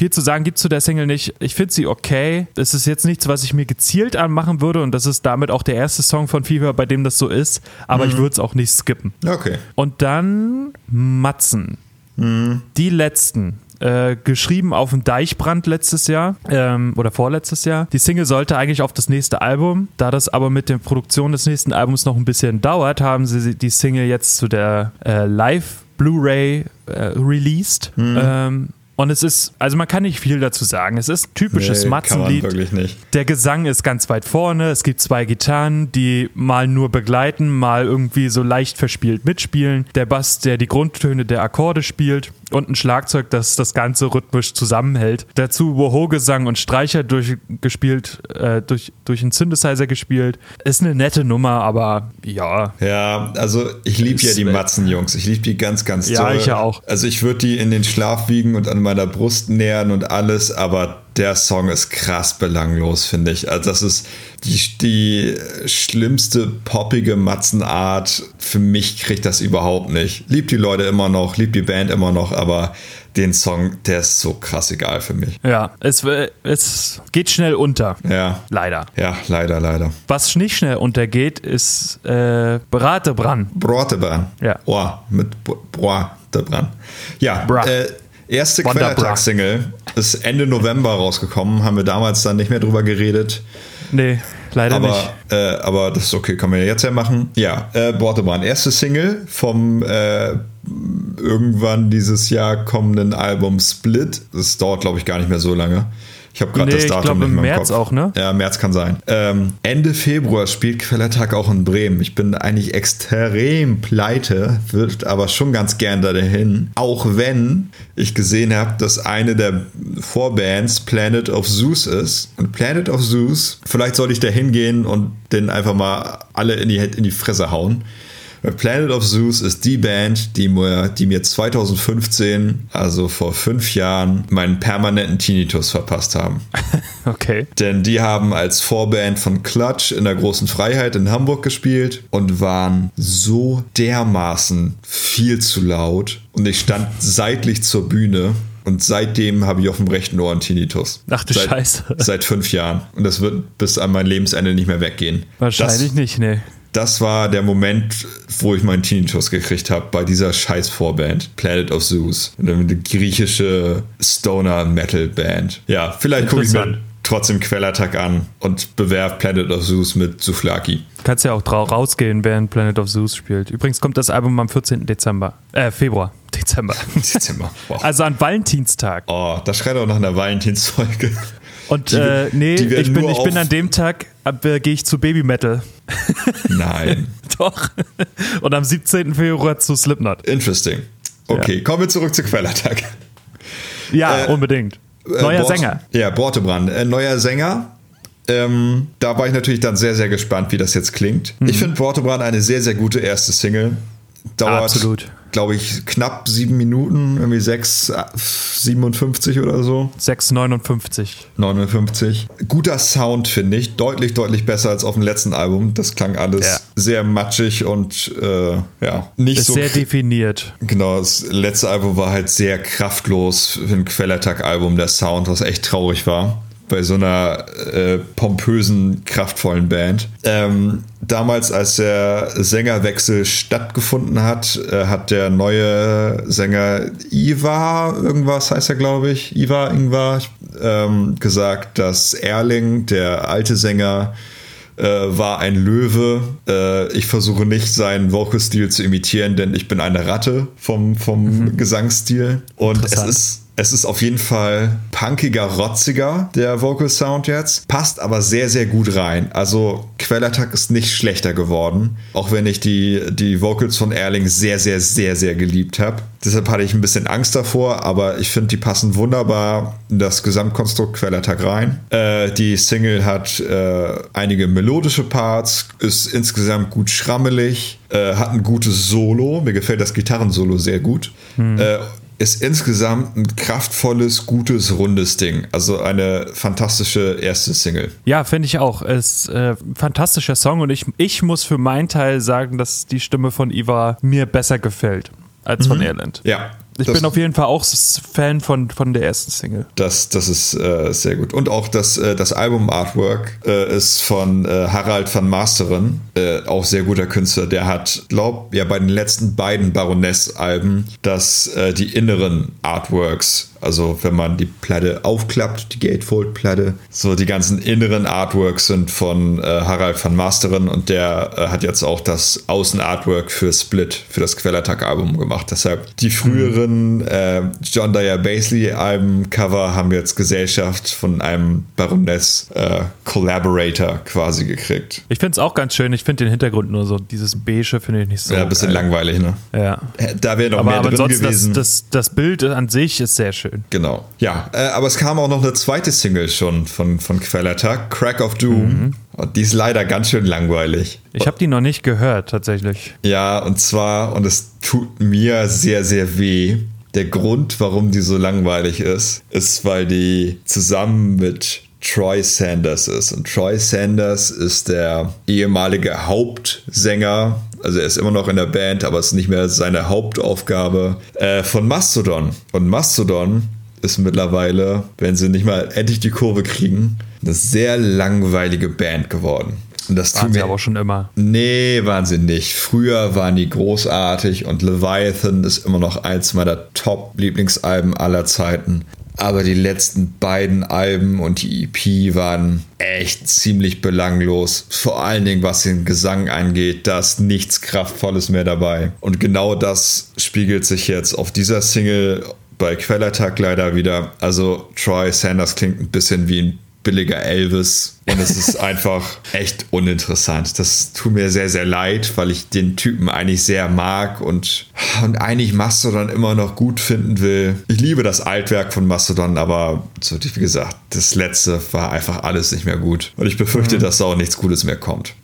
viel zu sagen gibt es zu der Single nicht. Ich finde sie okay. Es ist jetzt nichts, was ich mir gezielt anmachen würde und das ist damit auch der erste Song von Fever, bei dem das so ist. Aber mhm. ich würde es auch nicht skippen. Okay. Und dann Matzen. Mhm. Die letzten. Äh, geschrieben auf dem Deichbrand letztes Jahr ähm, oder vorletztes Jahr. Die Single sollte eigentlich auf das nächste Album. Da das aber mit der Produktion des nächsten Albums noch ein bisschen dauert, haben sie die Single jetzt zu der äh, Live Blu-ray äh, released. Mhm. Ähm, und es ist, also man kann nicht viel dazu sagen. Es ist typisches nee, Matzenlied. wirklich nicht. Der Gesang ist ganz weit vorne. Es gibt zwei Gitarren, die mal nur begleiten, mal irgendwie so leicht verspielt mitspielen. Der Bass, der die Grundtöne der Akkorde spielt und ein Schlagzeug, das das Ganze rhythmisch zusammenhält. Dazu Woho-Gesang und Streicher durchgespielt, äh, durch, durch einen Synthesizer gespielt. Ist eine nette Nummer, aber ja. Ja, also ich liebe ja die Matzen-Jungs. Ich liebe die ganz, ganz toll. Ja, ich ja auch. Also ich würde die in den Schlaf wiegen und an meiner Brust nähern und alles, aber der Song ist krass belanglos, finde ich. Also das ist die, die schlimmste poppige Matzenart. Für mich kriegt das überhaupt nicht. Liebt die Leute immer noch, liebt die Band immer noch, aber den Song, der ist so krass egal für mich. Ja, es, es geht schnell unter. Ja. Leider. Ja, leider, leider. Was nicht schnell untergeht, ist äh, Bratebran. Bratebran. Ja. Oh, mit Bratebran. Ja, Bra. äh, erste. Quellertag-Single ist Ende November rausgekommen, haben wir damals dann nicht mehr drüber geredet. Nee, leider Aber, nicht. äh, aber das ist okay, können wir jetzt ja machen. Ja, äh, Bortebahn, erste Single vom äh, irgendwann dieses Jahr kommenden Album Split. Das dauert, glaube ich, gar nicht mehr so lange. Ich habe gerade Nee, das ich Datum glaub, nicht im März Kopf. auch, ne? Ja, März kann sein. Ähm, Ende Februar spielt Quellertag auch in Bremen. Ich bin eigentlich extrem pleite, würde aber schon ganz gern dahin. Auch wenn ich gesehen habe, dass eine der Vorbands Planet of Zeus ist. Und Planet of Zeus, vielleicht sollte ich da hingehen und den einfach mal alle in die, in die Fresse hauen. Planet of Zeus ist die Band, die mir, die mir 2015, also vor fünf Jahren, meinen permanenten Tinnitus verpasst haben. Okay. Denn die haben als Vorband von Clutch in der großen Freiheit in Hamburg gespielt und waren so dermaßen viel zu laut. Und ich stand seitlich zur Bühne. Und seitdem habe ich auf dem rechten Ohr einen Tinnitus. Ach du seit, Scheiße. Seit fünf Jahren. Und das wird bis an mein Lebensende nicht mehr weggehen. Wahrscheinlich das, nicht, nee. Das war der Moment, wo ich meinen Tinnitus gekriegt habe bei dieser scheiß Vorband, Planet of Zeus. Eine griechische Stoner-Metal-Band. Ja, vielleicht gucke ich mir trotzdem Quellattack an und bewerf Planet of Zeus mit Souflaki. Kannst ja auch rausgehen, während Planet of Zeus spielt. Übrigens kommt das Album am 14. Dezember. Äh, Februar. Dezember. Dezember. Wow. Also an Valentinstag. Oh, das schreit auch nach einer Valentinsfolge. Und Die- äh, nee, ich bin, ich bin an dem Tag, äh, gehe ich zu Baby Metal. Nein. Doch. Und am 17. Februar zu Slipknot. Interesting. Okay, kommen wir zurück zu Quellattack. Ja, Äh, unbedingt. Äh, Neuer Bort- Sänger. Ja, Bortebrand. Äh, neuer Sänger. Ähm, da war ich natürlich dann sehr, sehr gespannt, wie das jetzt klingt. Mhm. Ich finde Bortebrand eine sehr, sehr gute erste Single. Dauert, Absolut. glaube ich, knapp sieben Minuten, irgendwie sechs, äh, 57 oder so. 6,59. 59. Guter Sound, finde ich. Deutlich, deutlich besser als auf dem letzten Album. Das klang alles Ja. sehr matschig und äh, ja, nicht Ist so sehr definiert. Genau, das letzte Album war halt sehr kraftlos für ein Quellattack-Album, der Sound, was echt traurig war. Bei so einer äh, pompösen, kraftvollen Band. Ähm, damals, als der Sängerwechsel stattgefunden hat, äh, hat der neue Sänger Ivar, irgendwas heißt er, glaube ich, Ivar Ingvar, ähm, gesagt, dass Erling, der alte Sänger, äh, war ein Löwe. Äh, ich versuche nicht seinen Vocalstil zu imitieren, denn ich bin eine Ratte vom, vom Gesangsstil. Und es ist, es ist auf jeden Fall punkiger, rotziger, der Vocal Sound jetzt. Passt aber sehr, sehr gut rein. Also Quellattack ist nicht schlechter geworden. Auch wenn ich die, die Vocals von Erling sehr, sehr, sehr, sehr geliebt habe. Deshalb hatte ich ein bisschen Angst davor, aber ich finde, die passen wunderbar in das Gesamtkonstrukt Quellattack rein. Äh, die Single hat äh, einige melodische Parts, ist insgesamt gut schrammelig, äh, hat ein gutes Solo. Mir gefällt das Gitarrensolo sehr gut. Äh, ist insgesamt ein kraftvolles, gutes, rundes Ding. Also eine fantastische erste Single. Ja, finde ich auch. Ist äh, ein fantastischer Song und ich, ich muss für meinen Teil sagen, dass die Stimme von Iva mir besser gefällt als von Erland. Ja. Ich das- bin auf jeden Fall auch Fan von, von der ersten Single. Das, das ist äh, sehr gut. Und auch das, äh, das Album-Artwork äh, ist von äh, Harald van Masteren, äh, auch sehr guter Künstler. Der hat, glaub, ja, bei den letzten beiden Baroness-Alben, dass äh, die inneren Artworks, also wenn man die Platte aufklappt, die Gatefold-Platte, so die ganzen inneren Artworks sind von äh, Harald van Masteren und der äh, hat jetzt auch das Außen-Artwork für Split, für das Quellattack-Album gemacht. Deshalb die früheren äh, John Dyer Basley-Alben-Cover haben jetzt Gesellschaft von einem Baroness-Collaborator quasi gekriegt. Ich finde es auch ganz schön. Ich finde den Hintergrund nur so, dieses Beige finde ich nicht so. ja, ein bisschen geil. langweilig, ne? Ja. Da wäre noch Aber, mehr aber drin ansonsten, das, gewesen. das, das Bild an sich ist sehr schön. Genau. Ja, äh, aber es kam auch noch eine zweite Single schon von, von Quellattack, Crack of Doom. Mhm. Und die ist leider ganz schön langweilig. Ich habe die noch nicht gehört, tatsächlich. Ja, und zwar, und es tut mir sehr, sehr weh. Der Grund, warum die so langweilig ist, ist, weil die zusammen mit Troy Sanders ist. Und Troy Sanders ist der ehemalige Hauptsänger, also er ist immer noch in der Band, aber es ist nicht mehr seine Hauptaufgabe, äh, von Mastodon. Und Mastodon ist mittlerweile, wenn sie nicht mal endlich die Kurve kriegen, eine sehr langweilige Band geworden. Und das waren mir, aber schon immer. Nee, waren sie nicht. Früher waren die großartig und Leviathan ist immer noch eins meiner Top-Lieblingsalben aller Zeiten. Aber die letzten beiden Alben und die EP waren echt ziemlich belanglos. Vor allen Dingen, was den Gesang angeht, da ist nichts Kraftvolles mehr dabei. Und genau das spiegelt sich jetzt auf dieser Single bei Quellertag leider wieder. Also Troy Sanders klingt ein bisschen wie ein billiger Elvis und es ist einfach echt uninteressant. Das tut mir sehr, sehr leid, weil ich den Typen eigentlich sehr mag und, und eigentlich Mastodon immer noch gut finden will. Ich liebe das Altwerk von Mastodon, aber so, wie gesagt, das letzte war einfach alles nicht mehr gut. Und ich befürchte, mhm. dass da auch nichts Gutes mehr kommt.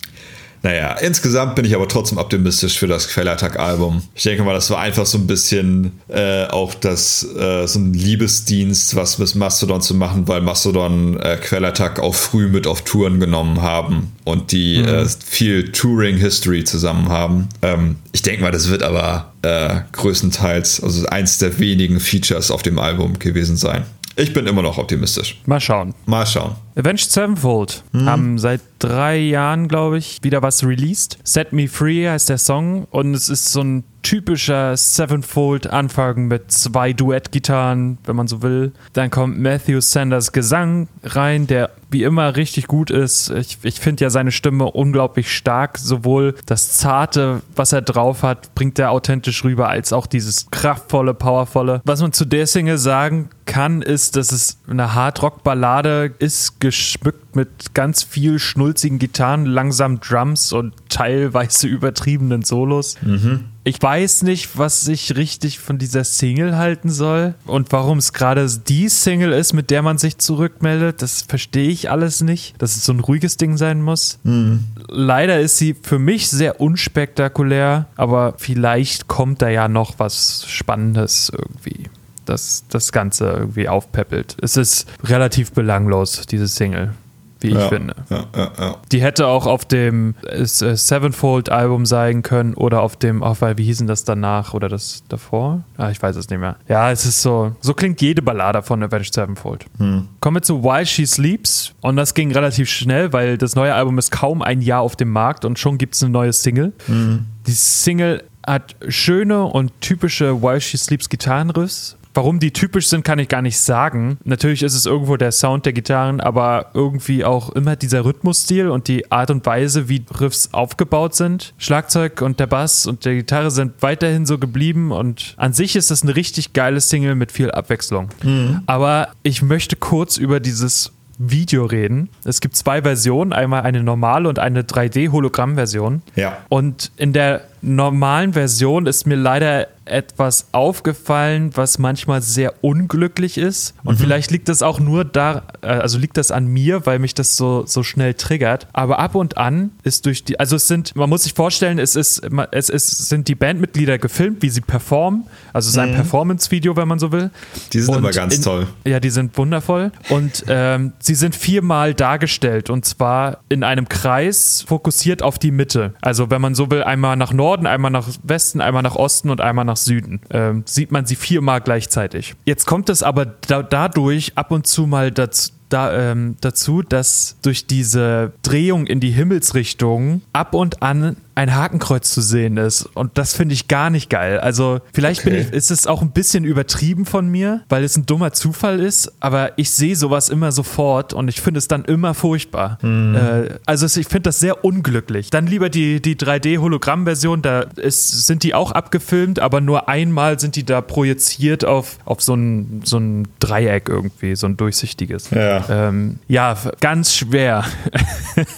Naja, insgesamt bin ich aber trotzdem optimistisch für das Quellattack-Album. Ich denke mal, das war einfach so ein bisschen äh, auch das, äh, so ein Liebesdienst, was mit Mastodon zu machen, weil Mastodon äh, Quellattack auch früh mit auf Touren genommen haben und die mhm. äh, viel Touring-History zusammen haben. Ähm, ich denke mal, das wird aber äh, größtenteils, also eins der wenigen Features auf dem Album gewesen sein. Ich bin immer noch optimistisch. Mal schauen. Mal schauen. Avenged Sevenfold hm. haben seit drei Jahren, glaube ich, wieder was released. Set Me Free heißt der Song und es ist so ein typischer Sevenfold-Anfang mit zwei Duettgitarren, wenn man so will. Dann kommt Matthew Sanders Gesang rein, der wie immer richtig gut ist. Ich, ich finde ja seine Stimme unglaublich stark. Sowohl das Zarte, was er drauf hat, bringt er authentisch rüber, als auch dieses kraftvolle, powervolle. Was man zu der Single sagen kann, ist, dass es eine Hard-Rock-Ballade ist, geschmückt mit ganz viel schnulzigen Gitarren, langsam Drums und teilweise übertriebenen Solos. Mhm. Ich weiß nicht, was ich richtig von dieser Single halten soll und warum es gerade die Single ist, mit der man sich zurückmeldet. Das verstehe ich alles nicht, dass es so ein ruhiges Ding sein muss. Mhm. Leider ist sie für mich sehr unspektakulär, aber vielleicht kommt da ja noch was Spannendes irgendwie das das Ganze irgendwie aufpeppelt. Es ist relativ belanglos, diese Single wie ich finde. Ja, ja, Die hätte auch auf dem äh, Sevenfold-Album sein können oder auf dem, weil, wie hießen das danach oder das davor? Ah, ich weiß es nicht mehr. Ja, es ist so, so klingt jede Ballade von Avenged Sevenfold. Hm. Kommen wir zu While She Sleeps und das ging relativ schnell, weil das neue Album ist kaum ein Jahr auf dem Markt und schon gibt es eine neue Single. Hm. Die Single hat schöne und typische While She Sleeps Gitarrenriffs Warum die typisch sind, kann ich gar nicht sagen. Natürlich ist es irgendwo der Sound der Gitarren, aber irgendwie auch immer dieser Rhythmusstil und die Art und Weise, wie Riffs aufgebaut sind. Schlagzeug und der Bass und der Gitarre sind weiterhin so geblieben und an sich ist das eine richtig geile Single mit viel Abwechslung. Mhm. Aber ich möchte kurz über dieses Video reden. Es gibt zwei Versionen, einmal eine normale und eine 3D-Hologramm-Version. Ja. Und in der normalen Version ist mir leider etwas aufgefallen, was manchmal sehr unglücklich ist. Und mhm. vielleicht liegt das auch nur da, äh, also liegt das an mir, weil mich das so, so schnell triggert. Aber ab und an ist durch die, also es sind, man muss sich vorstellen, es ist, es ist, sind die Bandmitglieder gefilmt, wie sie performen. Also es ist ein mhm. Performance-Video, wenn man so will. Die sind und aber ganz in, toll. Ja, die sind wundervoll. Und ähm, sie sind viermal dargestellt und zwar in einem Kreis fokussiert auf die Mitte. Also wenn man so will, einmal nach Norden, einmal nach Westen, einmal nach Osten und einmal nach Süden. Ähm, sieht man sie viermal gleichzeitig. Jetzt kommt es aber da dadurch ab und zu mal dazu, da, ähm, dazu, dass durch diese Drehung in die Himmelsrichtung ab und an ein Hakenkreuz zu sehen ist. Und das finde ich gar nicht geil. Also vielleicht okay. ich, ist es auch ein bisschen übertrieben von mir, weil es ein dummer Zufall ist, aber ich sehe sowas immer sofort und ich finde es dann immer furchtbar. Mhm. Äh, also ich finde das sehr unglücklich. Dann lieber die, die 3D-Hologramm-Version, da ist, sind die auch abgefilmt, aber nur einmal sind die da projiziert auf, auf so, ein, so ein Dreieck irgendwie, so ein durchsichtiges. Ja, ähm, ja ganz schwer.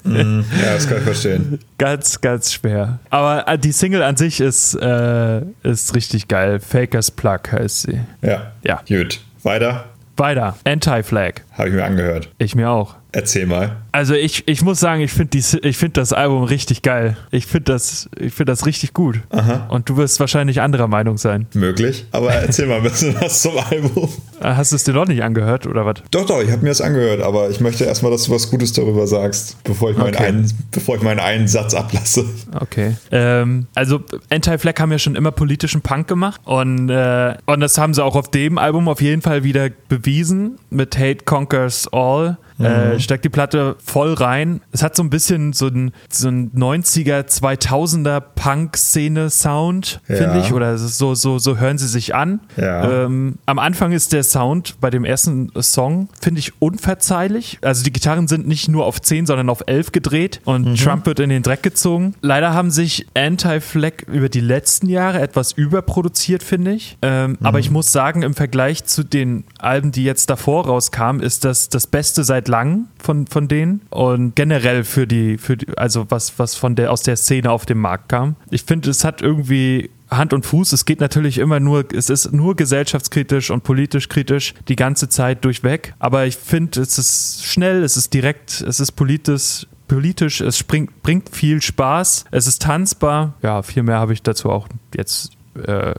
Mhm. Ja, das kann ich verstehen. ganz, ganz schwer schwer. Aber äh, die Single an sich ist, äh, ist richtig geil. Fakers Plug heißt sie. Ja. Ja. Gut. Weiter. Weiter. Anti-Flag. Habe ich mir angehört. Ich mir auch. Erzähl mal. Also ich, ich muss sagen, ich finde find das Album richtig geil. Ich finde das, find das richtig gut. Aha. Und du wirst wahrscheinlich anderer Meinung sein. Möglich. Aber erzähl mal ein bisschen was zum Album. Äh, hast du es dir noch nicht angehört oder was? Doch, doch, ich habe mir das angehört, aber ich möchte erstmal, dass du was Gutes darüber sagst, bevor ich meinen, Okay. einen, bevor ich meinen einen Satz ablasse. Okay. Ähm, also Anti-Flag haben ja schon immer politischen Punk gemacht und, äh, und das haben sie auch auf dem Album auf jeden Fall wieder bewiesen mit Hate Conquers All. Äh, steckt die Platte voll rein. Es hat so ein bisschen so ein, so ein 90er, 2000er Punk-Szene-Sound, Ja. finde ich. Oder so, so, so hören sie sich an. Ja. Ähm, am Anfang ist der Sound bei dem ersten Song, finde ich, unverzeihlich. Also die Gitarren sind nicht nur auf 10, sondern auf 11 gedreht und Trump wird in den Dreck gezogen. Leider haben sich Anti-Flag über die letzten Jahre etwas überproduziert, finde ich. Ähm, Aber ich muss sagen, im Vergleich zu den Alben, die jetzt davor rauskamen, ist das das Beste seit langem von, von denen. Und generell für die, für die, also was, was von der, aus der Szene auf den Markt kam. Ich finde, es hat irgendwie Hand und Fuß. Es geht natürlich immer nur, es ist nur gesellschaftskritisch und politisch kritisch die ganze Zeit durchweg. Aber ich finde, es ist schnell, es ist direkt, es ist politisch. Politisch, es springt, bringt viel Spaß, es ist tanzbar. Ja, viel mehr habe ich dazu auch jetzt äh,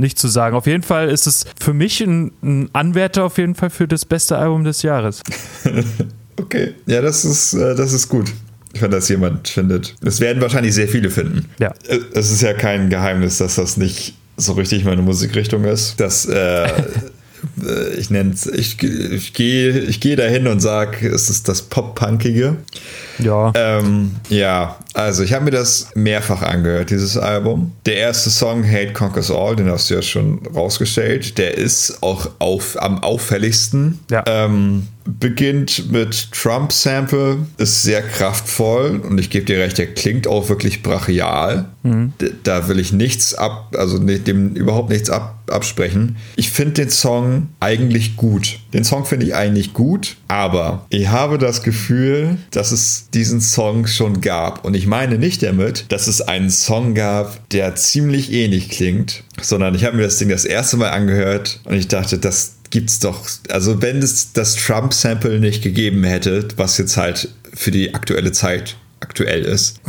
nicht zu sagen. Auf jeden Fall ist es für mich ein, ein Anwärter auf jeden Fall für das beste Album des Jahres. Okay. Ja, das ist, äh, das ist gut. Wenn das jemand findet. Das werden wahrscheinlich sehr viele finden. Ja. Äh, Es ist ja kein Geheimnis, dass das nicht so richtig meine Musikrichtung ist. Das, äh, ich nenne es, ich, ich gehe ich geh dahin und sage, es ist das Pop-Punkige. Ja. Ähm, ja, also ich habe mir das mehrfach angehört, dieses Album. Der erste Song, Hate Conquers All, den hast du ja schon rausgestellt, der ist auch auf, am auffälligsten. Ja. Ähm, beginnt mit Trump-Sample, ist sehr kraftvoll und ich gebe dir recht, der klingt auch wirklich brachial. D- Da will ich nichts ab, also nicht- dem überhaupt nichts ab, absprechen. Ich finde den Song eigentlich gut. Den Song finde ich eigentlich gut, aber ich habe das Gefühl, dass es diesen Song schon gab. Und ich meine nicht damit, dass es einen Song gab, der ziemlich ähnlich klingt, sondern ich habe mir das Ding das erste Mal angehört und ich dachte, das gibt's doch. Also wenn es das Trump-Sample nicht gegeben hätte, was jetzt halt für die aktuelle Zeit aktuell ist,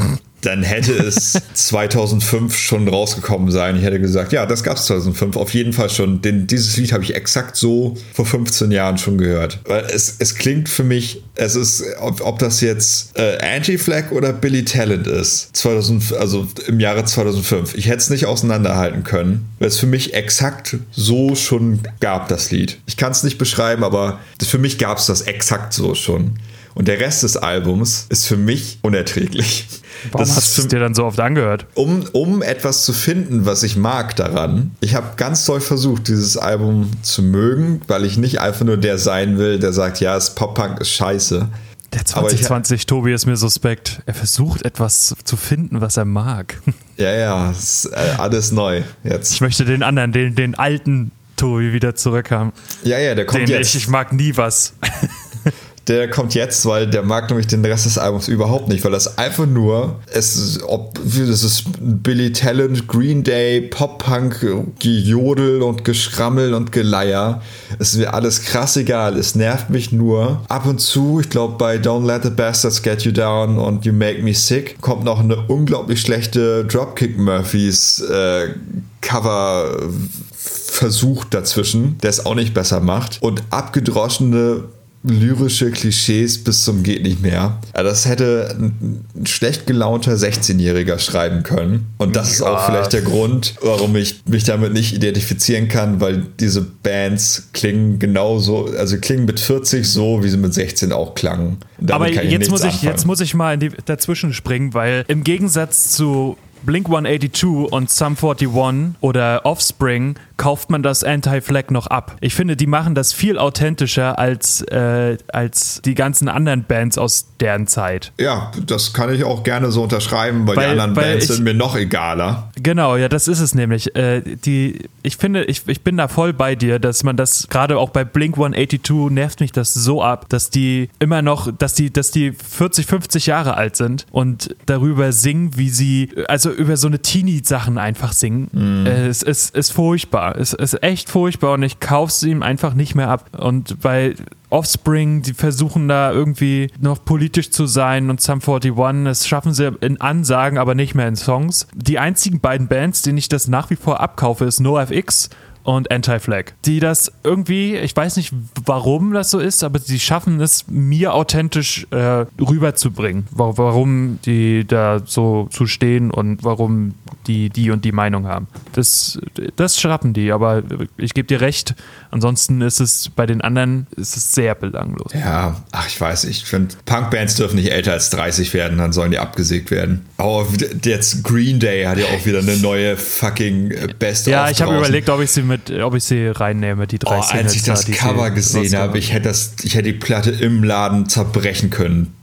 dann hätte es 2005 schon rausgekommen sein. Ich hätte gesagt, ja, das gab's 2005 auf jeden Fall schon. Denn dieses Lied habe ich exakt so vor 15 Jahren schon gehört. Weil es, es klingt für mich, es ist, ob, ob das jetzt äh, Anti-Flag oder Billy Talent ist, 2000, also im Jahre 2005. Ich hätte es nicht auseinanderhalten können, weil es für mich exakt so schon gab, das Lied. Ich kann es nicht beschreiben, aber für mich gab es das exakt so schon. Und der Rest des Albums ist für mich unerträglich. Warum das hast du es dir dann so oft angehört? um, um etwas zu finden, was ich mag daran. Ich habe ganz doll versucht, dieses Album zu mögen, weil ich nicht einfach nur der sein will, der sagt, ja, das Pop-Punk ist scheiße. Der Aber ich- 2020 Tobi ist mir suspekt. Er versucht etwas zu finden, was er mag. Ja, ja, es ist äh, alles neu jetzt. Ich möchte den anderen, den, den alten Tobi wieder zurückhaben. Ja, ja, der kommt Den jetzt. ich, ich mag nie was. Der kommt jetzt, weil der mag nämlich den Rest des Albums überhaupt nicht, weil das einfach nur, es ist, ob, das ist Billy Talent, Green Day, Pop-Punk, Gejodel und Geschrammel und Geleier. Es ist mir alles krass egal. Es nervt mich nur. Ab und zu, ich glaube bei Don't Let the Bastards Get You Down und You Make Me Sick, kommt noch eine unglaublich schlechte Dropkick Murphys äh, Cover Versuch dazwischen, der es auch nicht besser macht. Und abgedroschene lyrische Klischees bis zum geht nicht mehr. Das hätte ein schlecht gelaunter 16-Jähriger schreiben können. Und das ist auch vielleicht der Grund, warum ich mich damit nicht identifizieren kann, weil diese Bands klingen genauso, also klingen mit 40 so, wie sie mit 16 auch klangen. Damit Aber jetzt muss, ich, anfangen. jetzt muss ich mal in die, dazwischen springen, weil im Gegensatz zu Blink 182 und Sum 41 oder Offspring kauft man das Anti-Flag noch ab. Ich finde, die machen das viel authentischer als, äh, als die ganzen anderen Bands aus deren Zeit. Ja, das kann ich auch gerne so unterschreiben, weil, Weil- die anderen weil Bands ich- sind mir noch egaler. Genau, ja, das ist es nämlich. Äh, die, ich finde, ich, ich bin da voll bei dir, dass man das, gerade auch bei Blink 182 nervt mich das so ab, dass die immer noch, dass die, dass die 40, 50 Jahre alt sind und darüber singen, wie sie, also über so eine Teenie-Sachen einfach singen. Äh, es ist, ist furchtbar. Es ist echt furchtbar und ich kaufe es ihm einfach nicht mehr ab. Und bei Offspring, die versuchen da irgendwie noch politisch zu sein und Sum 41, das schaffen sie in Ansagen, aber nicht mehr in Songs. Die einzigen beiden Bands, denen ich das nach wie vor abkaufe, ist NoFX und Anti-Flag, die das irgendwie, ich weiß nicht, warum das so ist, aber sie schaffen es, mir authentisch äh, rüberzubringen, warum die da so zu stehen und warum die die und die Meinung haben. Das, das schaffen die, aber ich gebe dir recht, ansonsten ist es bei den anderen ist es sehr belanglos. Ja, ach, ich weiß, ich finde, Punkbands dürfen nicht älter als 30 werden, dann sollen die abgesägt werden. Aber jetzt Green Day hat ja auch wieder eine neue fucking Best Ja, ich habe überlegt, ob ich sie mit, ob ich sie reinnehme, die drei oh, Als ich das da, Cover gesehen habe, ich hätte das, ich hätte die Platte im Laden zerbrechen können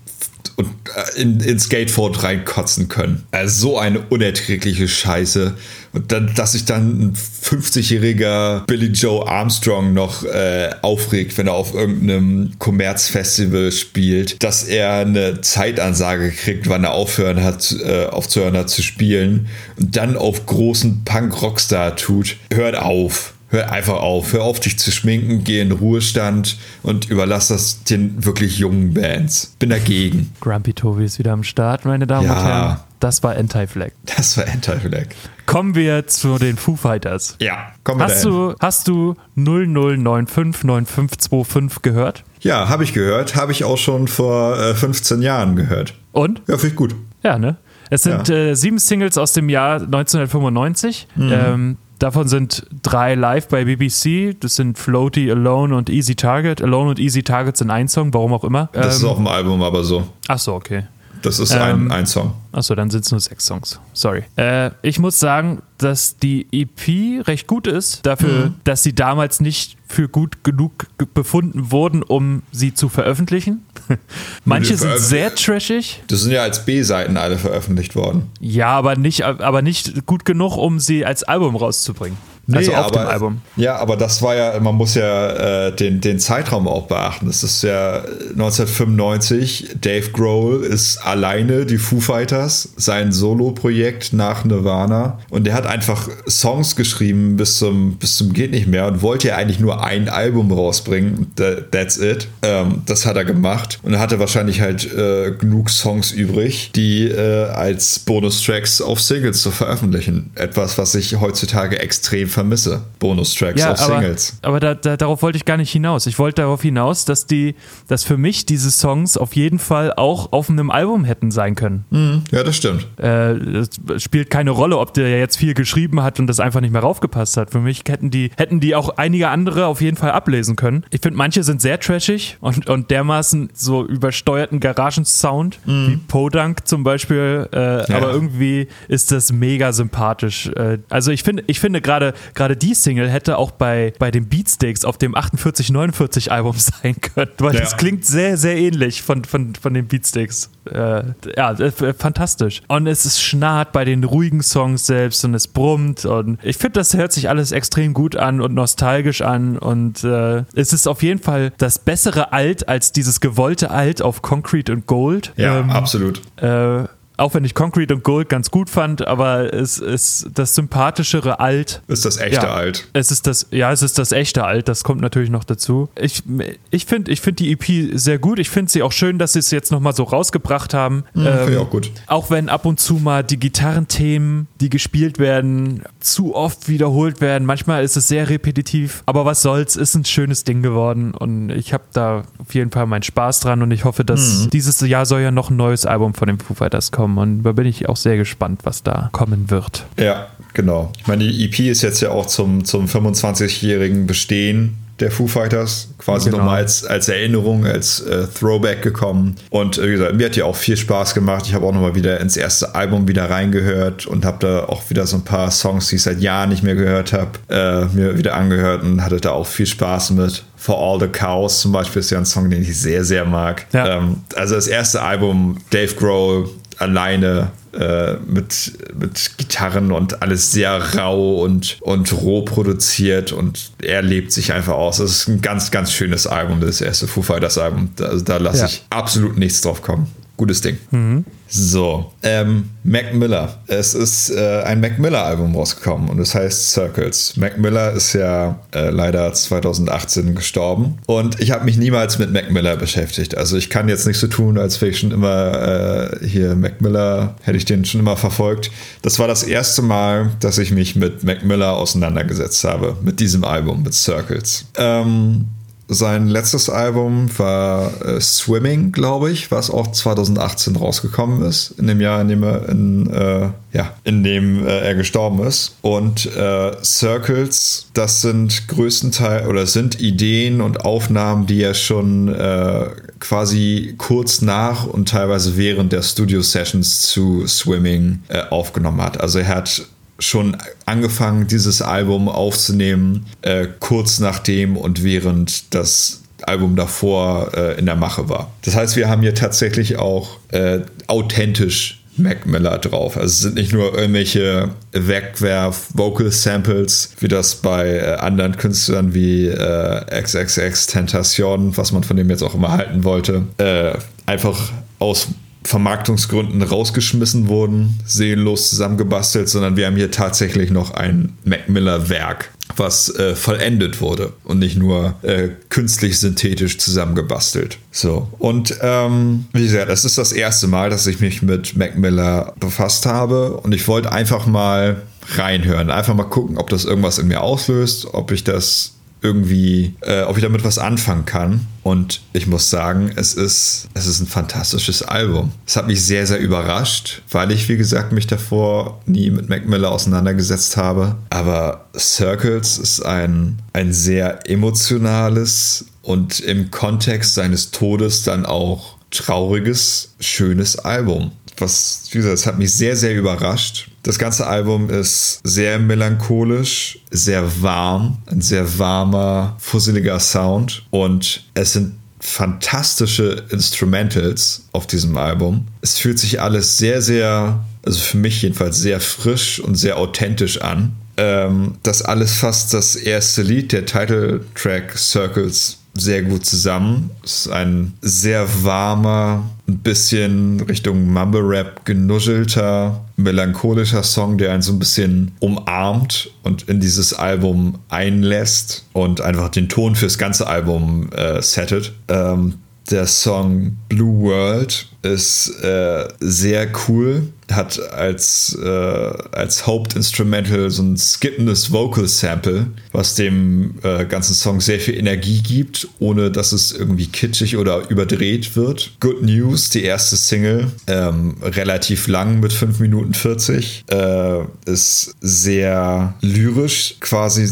und äh, in, ins Gatefold reinkotzen können. Also so eine unerträgliche Scheiße. Und dann, dass sich dann ein 50-jähriger Billy Joe Armstrong noch äh, aufregt, wenn er auf irgendeinem Kommerzfestival spielt, dass er eine Zeitansage kriegt, wann er aufhören hat, äh, aufzuhören hat zu spielen und dann auf großen Punk-Rockstar tut. Hört auf hör einfach auf, hör auf, dich zu schminken, geh in Ruhestand und überlass das den wirklich jungen Bands. Bin dagegen. Grumpy Tobi ist wieder am Start, meine Damen ja, und Herren. Das war Anti-Flag. Das war Anti-Flag. Kommen wir zu den Foo Fighters. Ja, kommen wir hast du, hast du 00959525 gehört? Ja, habe ich gehört. Habe ich auch schon vor äh, 15 Jahren gehört. Und? Ja, finde ich gut. Ja, ne? Es sind ja. äh, sieben Singles aus dem Jahr 1995. Mhm. Ähm, Davon sind drei live bei BBC. Das sind Floaty, Alone und Easy Target. Alone und Easy Target sind ein Song, warum auch immer. Das ähm, ist auf dem Album aber so. Ach so, okay. Das ist ein, ähm, ein Song. Achso, dann sind es nur sechs Songs. Sorry. Äh, ich muss sagen, dass die EP recht gut ist, dafür, mhm. dass sie damals nicht für gut genug befunden wurden, um sie zu veröffentlichen. Manche sind sehr trashig. Das sind ja als B-Seiten alle veröffentlicht worden. Ja, aber nicht, aber nicht gut genug, um sie als Album rauszubringen. Nee, also auf aber, dem Album. Ja, aber das war ja, man muss ja äh, den, den Zeitraum auch beachten. Das ist ja 1995, Dave Grohl ist alleine die Foo Fighters, sein Solo-Projekt nach Nirvana. Und der hat einfach Songs geschrieben bis zum, bis zum geht nicht mehr und wollte ja eigentlich nur ein Album rausbringen. That's it. Ähm, das hat er gemacht. Und er hatte wahrscheinlich halt äh, genug Songs übrig, die äh, als Bonustracks auf Singles zu veröffentlichen. Etwas, was ich heutzutage extrem vermisse. Bonustracks ja, auf aber, Singles. Aber da, da, darauf wollte ich gar nicht hinaus. Ich wollte darauf hinaus, dass die, dass für mich diese Songs auf jeden Fall auch auf einem Album hätten sein können. Mhm. Ja, das stimmt. Äh, es spielt keine Rolle, ob der jetzt viel geschrieben hat und das einfach nicht mehr raufgepasst hat. Für mich hätten die, hätten die auch einige andere auf jeden Fall ablesen können. Ich finde, manche sind sehr trashig und, und dermaßen so übersteuerten Garagensound, mhm. wie Podunk zum Beispiel. Äh, ja. Aber irgendwie ist das mega sympathisch. Äh, also ich finde, ich finde gerade gerade die Single hätte auch bei, bei den Beatsteaks auf dem 4849 Album sein können, weil ja. das klingt sehr, sehr ähnlich von, von, von den Beatsteaks. Äh, ja, äh, fantastisch. Und es ist schnarrt bei den ruhigen Songs selbst und es brummt und ich finde, das hört sich alles extrem gut an und nostalgisch an und äh, es ist auf jeden Fall das bessere Alt als dieses gewollte Alt auf Concrete und Gold. Ja, ähm, absolut. Äh, auch wenn ich Concrete und Gold ganz gut fand, aber es ist das sympathischere Alt. Ist das echte ja, Alt? Es ist das, ja, es ist das echte Alt, das kommt natürlich noch dazu. Ich, ich finde ich find die EP sehr gut. Ich finde sie auch schön, dass sie es jetzt nochmal so rausgebracht haben. Mhm, ähm, finde ich auch gut. Auch wenn ab und zu mal die Gitarrenthemen, die gespielt werden, zu oft wiederholt werden. Manchmal ist es sehr repetitiv, aber was soll's, ist ein schönes Ding geworden und ich habe da auf jeden Fall meinen Spaß dran und ich hoffe, dass mhm. dieses Jahr soll ja noch ein neues Album von den Foo Fighters kommen kommen. Und da bin ich auch sehr gespannt, was da kommen wird. Ja, genau. Ich meine, die EP ist jetzt ja auch zum, zum 25-jährigen Bestehen der Foo Fighters, quasi genau. nochmal als, als Erinnerung, als äh, Throwback gekommen. Und äh, wie gesagt, mir hat die auch viel Spaß gemacht. Ich habe auch nochmal wieder ins erste Album wieder reingehört und habe da auch wieder so ein paar Songs, die ich seit Jahren nicht mehr gehört habe, äh, mir wieder angehört und hatte da auch viel Spaß mit. For All the Cows zum Beispiel ist ja ein Song, den ich sehr, sehr mag. Ja. Ähm, also das erste Album, Dave Grohl, alleine äh, mit, mit Gitarren und alles sehr rau und, und roh produziert und er lebt sich einfach aus. Das ist ein ganz, ganz schönes Album, das erste Foo Fighters Album. Also da lasse ja. ich absolut nichts drauf kommen. Gutes Ding. Mhm. So, ähm, Mac Miller. Es ist äh, ein Mac Miller-Album rausgekommen und es heißt Circles. Mac Miller ist ja äh, leider 2018 gestorben und ich habe mich niemals mit Mac Miller beschäftigt. Also ich kann jetzt nicht so tun, als wäre ich schon immer äh, hier Mac Miller, hätte ich den schon immer verfolgt. Das war das erste Mal, dass ich mich mit Mac Miller auseinandergesetzt habe, mit diesem Album, mit Circles. Ähm, sein letztes Album war äh, Swimming, glaube ich, was auch 2018 rausgekommen ist, in dem Jahr, in dem er, in, äh, ja, in dem äh, er gestorben ist. Und äh, Circles, das sind größtenteils oder sind Ideen und Aufnahmen, die er schon äh, quasi kurz nach und teilweise während der Studio-Sessions zu Swimming äh, aufgenommen hat. Also er hat schon angefangen, dieses Album aufzunehmen, äh, kurz nachdem und während das Album davor äh, in der Mache war. Das heißt, wir haben hier tatsächlich auch äh, authentisch Mac Miller drauf. Also es sind nicht nur irgendwelche Wegwerf-Vocal-Samples, wie das bei äh, anderen Künstlern wie äh, XXX Tentation, was man von dem jetzt auch immer halten wollte, äh, einfach aus Vermarktungsgründen rausgeschmissen wurden, seelenlos zusammengebastelt, sondern wir haben hier tatsächlich noch ein Mac Miller Werk, was äh, vollendet wurde und nicht nur äh, künstlich synthetisch zusammengebastelt. So, und ähm, wie gesagt, es ist das erste Mal, dass ich mich mit Mac Miller befasst habe und ich wollte einfach mal reinhören, einfach mal gucken, ob das irgendwas in mir auslöst, ob ich das irgendwie, äh, ob ich damit was anfangen kann. Und ich muss sagen, es ist, es ist ein fantastisches Album. Es hat mich sehr, sehr überrascht, weil ich, wie gesagt, mich davor nie mit Mac Miller auseinandergesetzt habe. Aber Circles ist ein, ein sehr emotionales und im Kontext seines Todes dann auch trauriges, schönes Album was, wie gesagt, es hat mich sehr, sehr überrascht. Das ganze Album ist sehr melancholisch, sehr warm, ein sehr warmer, fusseliger Sound und es sind fantastische Instrumentals auf diesem Album. Es fühlt sich alles sehr, sehr, also für mich jedenfalls sehr frisch und sehr authentisch an. Ähm, das alles fasst das erste Lied, der Titeltrack Circles, sehr gut zusammen. Es ist ein sehr warmer, ein bisschen Richtung Mumble Rap genuschelter, melancholischer Song, der einen so ein bisschen umarmt und in dieses Album einlässt und einfach den Ton fürs ganze Album äh, settet. Ähm, der Song Blue World ist äh, sehr cool hat als, äh, als Hauptinstrumental so ein skippendes Vocal Sample, was dem äh, ganzen Song sehr viel Energie gibt, ohne dass es irgendwie kitschig oder überdreht wird. Good News, die erste Single, ähm, relativ lang mit 5 Minuten 40, äh, ist sehr lyrisch, quasi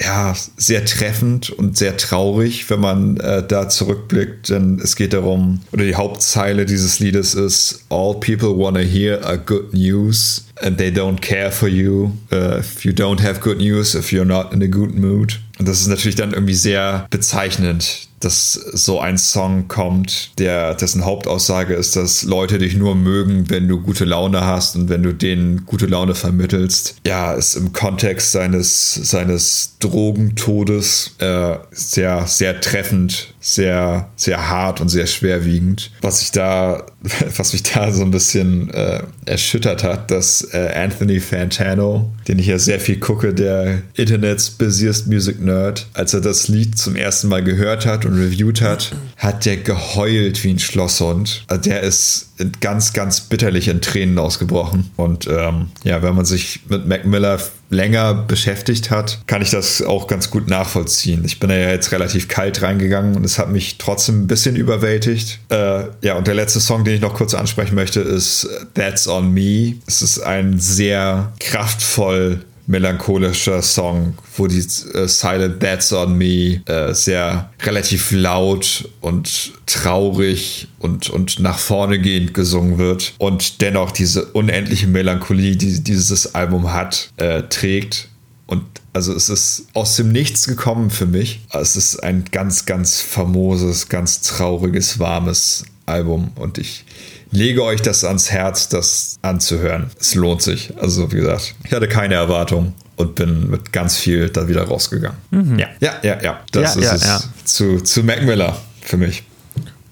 ja, sehr treffend und sehr traurig, wenn man äh, da zurückblickt, denn es geht darum, oder die Hauptzeile dieses Liedes ist All people wanna hear a good news and they don't care for you uh, if you don't have good news, if you're not in a good mood. Und das ist natürlich dann irgendwie sehr bezeichnend, dass so ein Song kommt, der dessen Hauptaussage ist, dass Leute dich nur mögen, wenn du gute Laune hast und wenn du denen gute Laune vermittelst. Ja, ist im Kontext seines, seines Drogentodes äh, sehr, sehr treffend, sehr, sehr hart und sehr schwerwiegend. Was ich da, was mich da so ein bisschen äh, erschüttert hat, dass äh, Anthony Fantano, den ich ja sehr viel gucke, der Internets busiest Music Nerd, als er das Lied zum ersten Mal gehört hat und reviewed hat, hat der geheult wie ein Schlosshund. Also der ist ganz, ganz bitterlich in Tränen ausgebrochen. Und ähm, ja, wenn man sich mit Mac Miller länger beschäftigt hat, kann ich das auch ganz gut nachvollziehen. Ich bin da ja jetzt relativ kalt reingegangen und es hat mich trotzdem ein bisschen überwältigt. Äh, ja, und der letzte Song, den ich noch kurz ansprechen möchte, ist That's on Me. Es ist ein sehr kraftvoll melancholischer Song, wo die äh, Silent That's on Me äh, sehr relativ laut und traurig und, und nach vorne gehend gesungen wird und dennoch diese unendliche Melancholie, die dieses Album hat, äh, trägt. Und also es ist aus dem Nichts gekommen für mich. Es ist ein ganz, ganz famoses, ganz trauriges, warmes Album und ich lege euch das ans Herz, das anzuhören. Es lohnt sich. Also, wie gesagt, ich hatte keine Erwartung und bin mit ganz viel da wieder rausgegangen. Mhm. Ja, ja, ja, ja. Das ja, ist ja, es ja. Zu, zu Mac Miller für mich.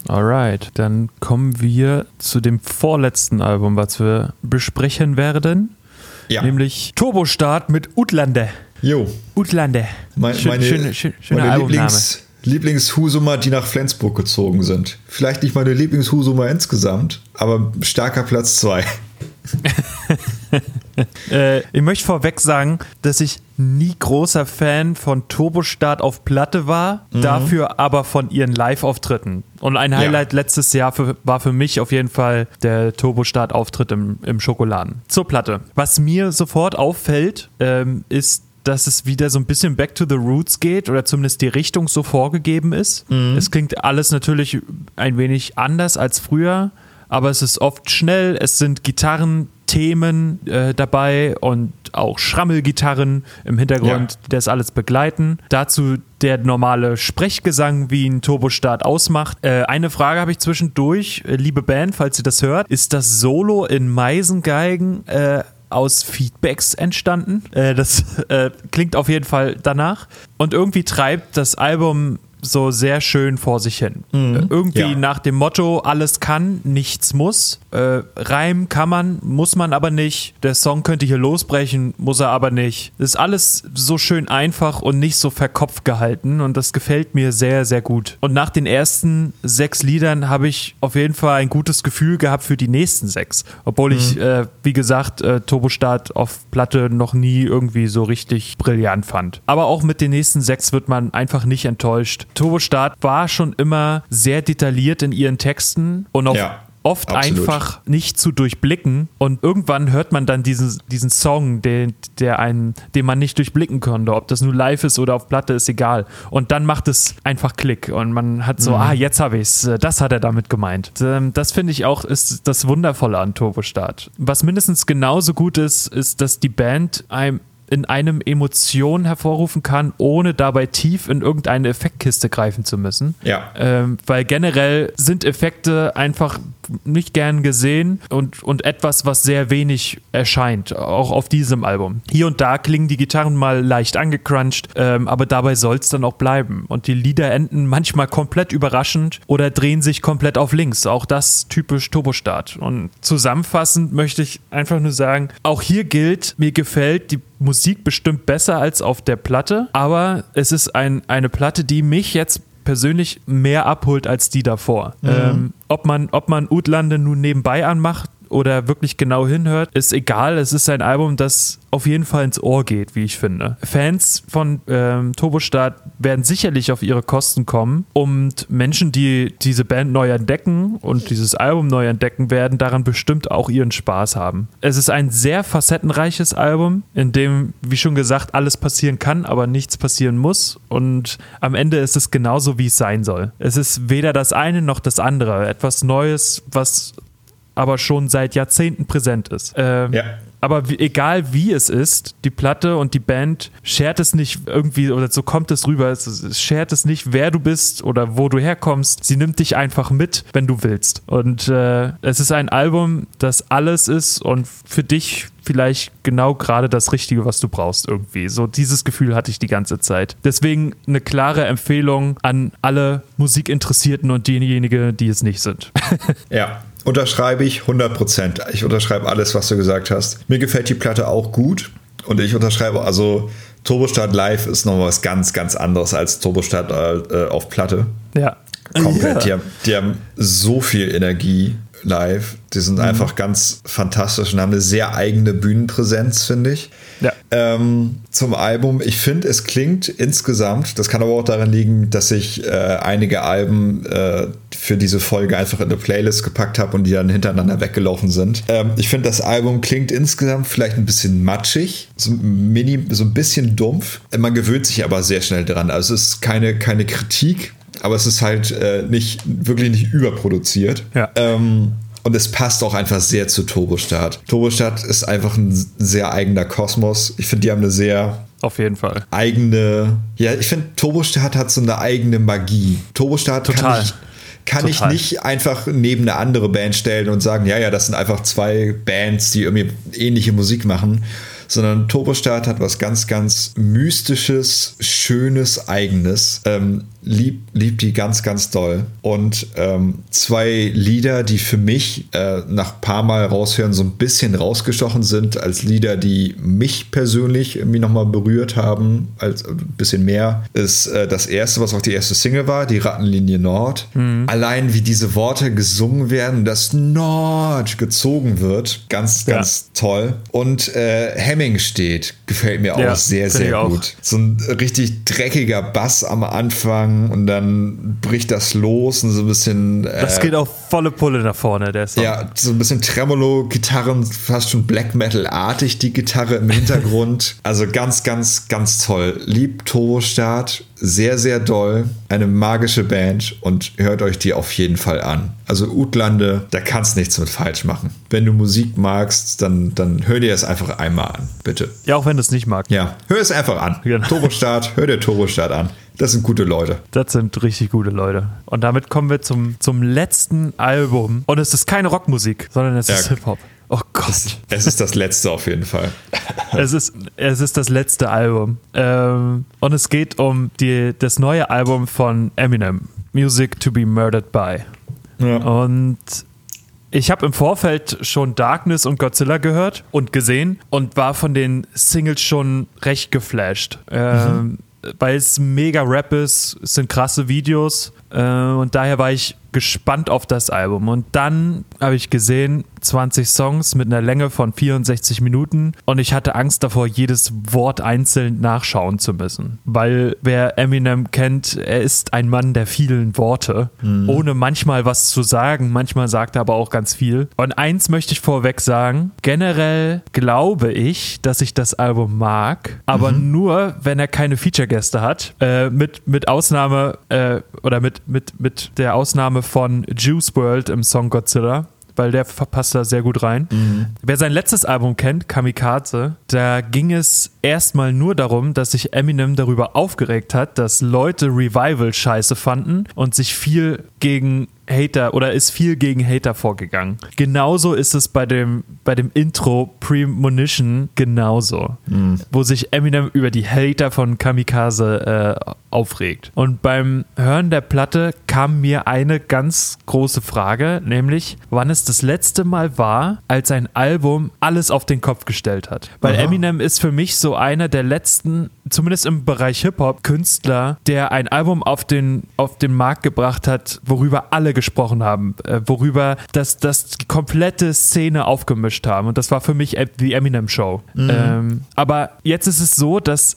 Alright, dann kommen wir zu dem vorletzten Album, was wir besprechen werden. Ja. Nämlich Turbostart mit Utlande. Jo. Utlande. Mein, Schön- meine schöne- schön- schöner meine Albumname. Lieblings, Lieblingshusumer, die nach Flensburg gezogen sind. Vielleicht nicht meine Lieblingshusumer insgesamt, aber starker Platz zwei. Äh, ich möchte vorweg sagen, dass ich nie großer Fan von Turbostart auf Platte war, dafür aber von ihren Live-Auftritten. Und ein Highlight letztes Jahr für, war für mich auf jeden Fall der Turbostart-Auftritt im, im Schokoladen. Zur Platte. Was mir sofort auffällt, ähm, ist, dass es wieder so ein bisschen back to the roots geht oder zumindest die Richtung so vorgegeben ist. Es klingt alles natürlich ein wenig anders als früher, aber es ist oft schnell, es sind Gitarrenthemen äh, dabei und auch Schrammelgitarren im Hintergrund, Ja. die das alles begleiten. Dazu der normale Sprechgesang, wie ein Turbostart ausmacht. Äh, eine Frage habe ich zwischendurch, äh, liebe Band, falls ihr das hört. Ist das Solo in Meisengeigen äh, aus Feedbacks entstanden? Äh, das äh, klingt auf jeden Fall danach. Und irgendwie treibt das Album so sehr schön vor sich hin. Äh, irgendwie Ja. nach dem Motto, alles kann, nichts muss. Äh, Reim kann man, muss man aber nicht. Der Song könnte hier losbrechen, muss er aber nicht. Ist alles so schön einfach und nicht so verkopft gehalten und das gefällt mir sehr, sehr gut. Und nach den ersten sechs Liedern habe ich auf jeden Fall ein gutes Gefühl gehabt für die nächsten sechs. Obwohl ich, äh, wie gesagt, äh, Turbostart auf Platte noch nie irgendwie so richtig brillant fand. Aber auch mit den nächsten sechs wird man einfach nicht enttäuscht. Turbostart war schon immer sehr detailliert in ihren Texten und auch Ja, oft absolut. einfach nicht zu durchblicken und irgendwann hört man dann diesen, diesen Song, den, der einen, den man nicht durchblicken konnte, ob das nur live ist oder auf Platte, ist egal. Und dann macht es einfach Klick und man hat so, ah, jetzt habe ich es, das hat er damit gemeint. Ähm, Das finde ich auch ist das Wundervolle an Turbostart. Was mindestens genauso gut ist, ist, dass die Band einem in einem Emotionen hervorrufen kann, ohne dabei tief in irgendeine Effektkiste greifen zu müssen. Ja. Ähm, weil generell sind Effekte einfach nicht gern gesehen und, und etwas, was sehr wenig erscheint, auch auf diesem Album. Hier und da klingen die Gitarren mal leicht angecrunched, ähm, aber dabei soll es dann auch bleiben. Und die Lieder enden manchmal komplett überraschend oder drehen sich komplett auf links. Auch das typisch Turbostart. Und zusammenfassend möchte ich einfach nur sagen, auch hier gilt, mir gefällt die Musik bestimmt besser als auf der Platte, aber es ist ein, eine Platte, die mich jetzt persönlich mehr abholt als die davor. Ähm, ob man, ob man Utlande nun nebenbei anmacht oder wirklich genau hinhört, ist egal. Es ist ein Album, das auf jeden Fall ins Ohr geht, wie ich finde. Fans von ähm, Turbostart werden sicherlich auf ihre Kosten kommen und Menschen, die diese Band neu entdecken und dieses Album neu entdecken werden, daran bestimmt auch ihren Spaß haben. Es ist ein sehr facettenreiches Album, in dem, wie schon gesagt, alles passieren kann, aber nichts passieren muss und am Ende ist es genauso, wie es sein soll. Es ist weder das eine noch das andere. Etwas Neues, was aber schon seit Jahrzehnten präsent ist. Ähm, Ja. Aber wie, egal wie es ist, die Platte und die Band schert es nicht irgendwie, oder so kommt es rüber, es, es schert es nicht, wer du bist oder wo du herkommst. Sie nimmt dich einfach mit, wenn du willst. Und äh, es ist ein Album, das alles ist und für dich vielleicht genau gerade das Richtige, was du brauchst irgendwie. So dieses Gefühl hatte ich die ganze Zeit. Deswegen eine klare Empfehlung an alle Musikinteressierten und diejenigen, die es nicht sind. Ja, unterschreibe ich 100%. Ich unterschreibe alles, was du gesagt hast. Mir gefällt die Platte auch gut und ich unterschreibe, also Turbostart Live ist noch was ganz, ganz anderes als Turbostart äh, auf Platte. ja. Komplett. Die, Ja. haben, die haben so viel Energie live. Die sind einfach ganz fantastisch und haben eine sehr eigene Bühnenpräsenz, finde ich. Ja. Ähm, zum Album, ich finde, es klingt insgesamt, das kann aber auch daran liegen, dass ich äh, einige Alben äh, für diese Folge einfach in eine Playlist gepackt habe und die dann hintereinander weggelaufen sind. Ähm, ich finde, das Album klingt insgesamt vielleicht ein bisschen matschig, so, ein mini, so ein bisschen dumpf. Man gewöhnt sich aber sehr schnell dran. Also es ist keine, keine Kritik, aber es ist halt äh, nicht, wirklich nicht überproduziert. Ja. Ähm, und es passt auch einfach sehr zu Turbostart. Turbostart ist einfach ein sehr eigener Kosmos. Ich finde, die haben eine sehr Auf jeden Fall. eigene. Ja, ich finde, Turbostart hat so eine eigene Magie. Turbostart Total. kann ich. Kann Total. ich nicht einfach neben eine andere Band stellen und sagen, ja, ja, das sind einfach zwei Bands, die irgendwie ähnliche Musik machen, sondern Turbostart hat was ganz, ganz Mystisches, Schönes, Eigenes. Ähm, lieb, lieb die ganz, ganz doll. Und ähm, zwei Lieder, die für mich äh, nach ein paar Mal raushören so ein bisschen rausgestochen sind, als Lieder, die mich persönlich irgendwie nochmal berührt haben, als ein bisschen mehr, ist äh, das erste, was auch die erste Single war, die Rattenlinie Nord. Mhm. Allein wie diese Worte gesungen werden, das Nord gezogen wird, ganz, ganz ja. toll. Und äh, Hemming steht, gefällt mir ja, auch sehr, sehr gut. Auch. So ein richtig dreckiger Bass am Anfang und dann bricht das los und so ein bisschen. Äh, das geht auch volle Pulle nach vorne, der Song. Ja, so ein bisschen Tremolo-Gitarren, fast schon Black Metal-artig die Gitarre im Hintergrund. also ganz, ganz, ganz toll. Lieb Turbo-Start, sehr, sehr doll. Eine magische Band und hört euch die auf jeden Fall an. Also Utlande, da kannst nichts mit falsch machen. Wenn du Musik magst, dann, dann hör dir das einfach einmal an, bitte. Ja, auch wenn du es nicht magst. Ja, hör es einfach an. Genau. Turbo-Start, hör dir Turbo-Start an. Das sind gute Leute. Das sind richtig gute Leute. Und damit kommen wir zum, zum letzten Album. Und es ist keine Rockmusik, sondern es ja. ist Hip-Hop. Oh Gott. Es, ist das letzte auf jeden Fall. es, ist, es ist das letzte Album. Ähm, und es geht um die, das neue Album von Eminem, Music to be Murdered by. Ja. Und ich habe im Vorfeld schon Darkness und Godzilla gehört und gesehen und war von den Singles schon recht geflasht. Ähm, mhm. Weil es mega Rap ist, es sind krasse Videos. Äh, und daher war ich gespannt auf das Album. Und dann habe ich gesehen, 20 Songs mit einer Länge von 64 Minuten und ich hatte Angst davor, jedes Wort einzeln nachschauen zu müssen. Weil wer Eminem kennt, er ist ein Mann der vielen Worte, mhm. ohne manchmal was zu sagen. Manchmal sagt er aber auch ganz viel. Und eins möchte ich vorweg sagen, generell glaube ich, dass ich das Album mag, aber mhm. nur, wenn er keine Feature-Gäste hat. Äh, mit, mit Ausnahme äh, oder mit, mit, mit der Ausnahme von Juice World im Song Godzilla weil der passt da sehr gut rein. Mhm. Wer sein letztes Album kennt, Kamikaze, da ging es erstmal nur darum, dass sich Eminem darüber aufgeregt hat, dass Leute Revival scheiße fanden und sich viel gegen Hater oder ist viel gegen Hater vorgegangen. Genauso ist es bei dem, bei dem Intro Premonition genauso, mhm. wo sich Eminem über die Hater von Kamikaze äh, aufregt. Und beim Hören der Platte kam mir eine ganz große Frage, nämlich wann es das letzte Mal war, als ein Album alles auf den Kopf gestellt hat. Weil Aha. Eminem ist für mich so einer der letzten, zumindest im Bereich Hip-Hop, Künstler, der ein Album auf den, auf den Markt gebracht hat, worüber alle gesprochen haben, äh, worüber das, das die komplette Szene aufgemischt haben. Und das war für mich die Eminem Show. Mhm. Ähm, aber jetzt ist es so, dass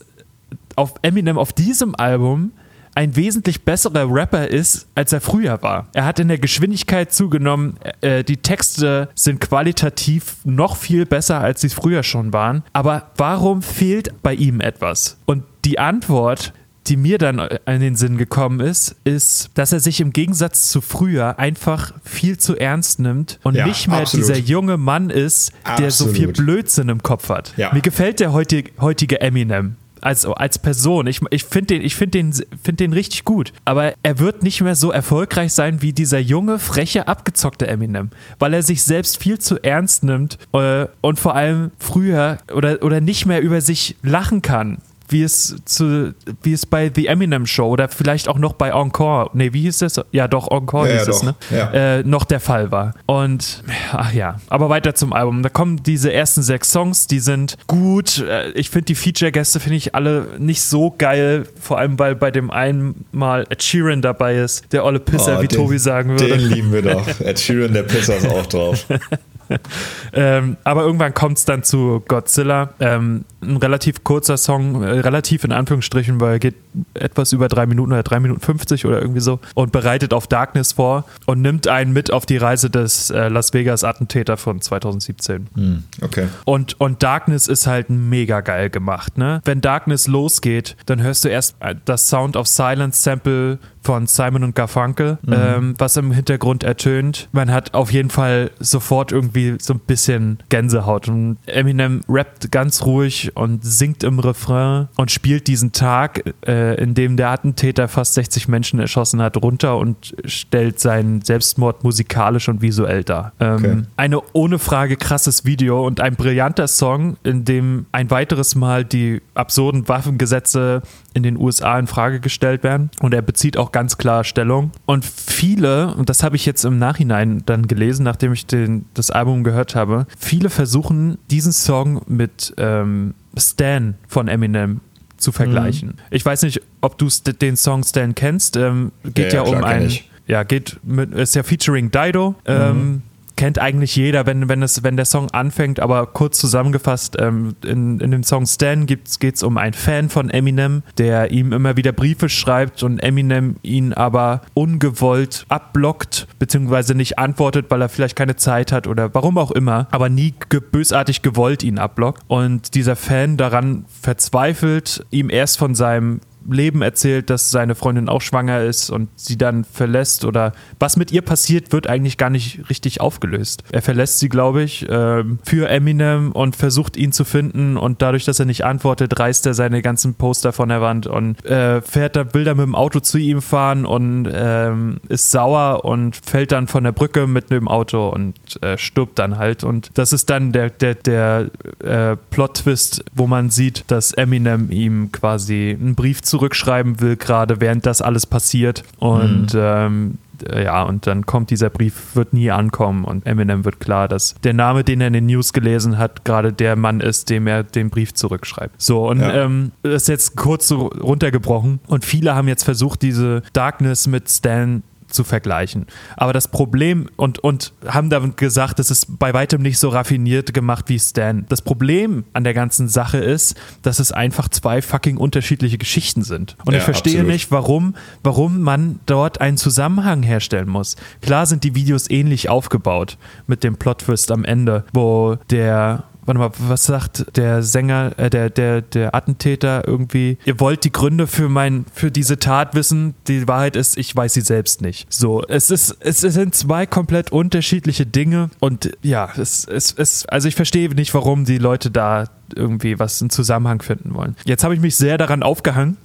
auf Eminem auf diesem Album ein wesentlich besserer Rapper ist, als er früher war. Er hat in der Geschwindigkeit zugenommen, äh, die Texte sind qualitativ noch viel besser, als sie früher schon waren. Aber warum fehlt bei ihm etwas? Und die Antwort, die mir dann in den Sinn gekommen ist, ist, dass er sich im Gegensatz zu früher einfach viel zu ernst nimmt und ja, nicht mehr absolut. dieser junge Mann ist, der absolut. so viel Blödsinn im Kopf hat. Ja. Mir gefällt der heutige, heutige Eminem als, als Person. Ich, ich finde den, find den, find den richtig gut. Aber er wird nicht mehr so erfolgreich sein wie dieser junge, freche, abgezockte Eminem. Weil er sich selbst viel zu ernst nimmt äh, und vor allem früher oder, oder nicht mehr über sich lachen kann wie es zu, wie es bei The Eminem Show oder vielleicht auch noch bei Encore, nee, wie hieß das? Ja, doch, Encore ja, hieß ja, es, ne? Ja. Äh, noch der Fall war. Und, ach ja, aber weiter zum Album. Da kommen diese ersten sechs Songs, die sind gut. Äh, ich finde die Feature-Gäste, finde ich alle nicht so geil, vor allem weil bei dem einen mal Ed Sheeran dabei ist, der olle Pisser, oh, wie den, Tobi sagen würde. Den lieben wir doch. Ed Sheeran, der Pisser ist auch drauf. ähm, aber irgendwann kommt es dann zu Godzilla. Ähm, ein relativ kurzer Song, äh, relativ in Anführungsstrichen, weil er geht etwas über drei Minuten oder drei Minuten 50 oder irgendwie so und bereitet auf Darkness vor und nimmt einen mit auf die Reise des äh, Las Vegas Attentäter von 2017. Hm, okay. Und, und Darkness ist halt mega geil gemacht, ne? Wenn Darkness losgeht, dann hörst du erst äh, das Sound of Silence Sample von Simon und Garfunkel, mhm. ähm, was im Hintergrund ertönt. Man hat auf jeden Fall sofort irgendwie so ein bisschen Gänsehaut und Eminem rappt ganz ruhig und singt im Refrain und spielt diesen Tag, äh, in dem der Attentäter fast 60 Menschen erschossen hat, runter und stellt seinen Selbstmord musikalisch und visuell dar. Ähm, okay. Eine ohne Frage krasses Video und ein brillanter Song, in dem ein weiteres Mal die absurden Waffengesetze in den USA in Frage gestellt werden. Und er bezieht auch ganz klar Stellung. Und viele, und das habe ich jetzt im Nachhinein dann gelesen, nachdem ich den, das Album gehört habe, viele versuchen diesen Song mit ähm, Stan von Eminem zu vergleichen. Mhm. Ich weiß nicht, ob du den Song Stan kennst. Ähm, geht ja, ja, ja um ein. Ja, geht mit, ist ja featuring Dido. Ähm, mhm kennt eigentlich jeder, wenn, wenn, es, wenn der Song anfängt, aber kurz zusammengefasst, ähm, in, in dem Song Stan geht es um einen Fan von Eminem, der ihm immer wieder Briefe schreibt und Eminem ihn aber ungewollt abblockt, beziehungsweise nicht antwortet, weil er vielleicht keine Zeit hat oder warum auch immer, aber nie ge bösartig gewollt ihn abblockt. Und dieser Fan daran verzweifelt, ihm erst von seinem Leben erzählt, dass seine Freundin auch schwanger ist und sie dann verlässt oder was mit ihr passiert, wird eigentlich gar nicht richtig aufgelöst. Er verlässt sie, glaube ich, ähm, für Eminem und versucht ihn zu finden und dadurch, dass er nicht antwortet, reißt er seine ganzen Poster von der Wand und äh, fährt da, will dann mit dem Auto zu ihm fahren und ähm, ist sauer und fällt dann von der Brücke mit dem Auto und äh, stirbt dann halt und das ist dann der, der, der äh, Plot-Twist, wo man sieht, dass Eminem ihm quasi einen Brief zu zurückschreiben will, gerade während das alles passiert. Und mhm. ähm, ja, und dann kommt dieser Brief, wird nie ankommen und Eminem wird klar, dass der Name, den er in den News gelesen hat, gerade der Mann ist, dem er den Brief zurückschreibt. So, und ja. ähm, das ist jetzt kurz so runtergebrochen und viele haben jetzt versucht, diese Darkness mit Stan zu vergleichen. Aber das Problem und, und haben dann gesagt, es ist bei weitem nicht so raffiniert gemacht wie Stan. Das Problem an der ganzen Sache ist, dass es einfach zwei fucking unterschiedliche Geschichten sind. Und ja, ich verstehe absolut. nicht, warum, warum man dort einen Zusammenhang herstellen muss. Klar sind die Videos ähnlich aufgebaut mit dem Plot-Twist am Ende, wo der warte mal, was sagt der Sänger, äh, der, der, der Attentäter irgendwie? Ihr wollt die Gründe für mein, für diese Tat wissen. Die Wahrheit ist, ich weiß sie selbst nicht. So, es ist, es sind zwei komplett unterschiedliche Dinge und ja, es, es, es, also ich verstehe nicht, warum die Leute da irgendwie was in Zusammenhang finden wollen. Jetzt habe ich mich sehr daran aufgehangen,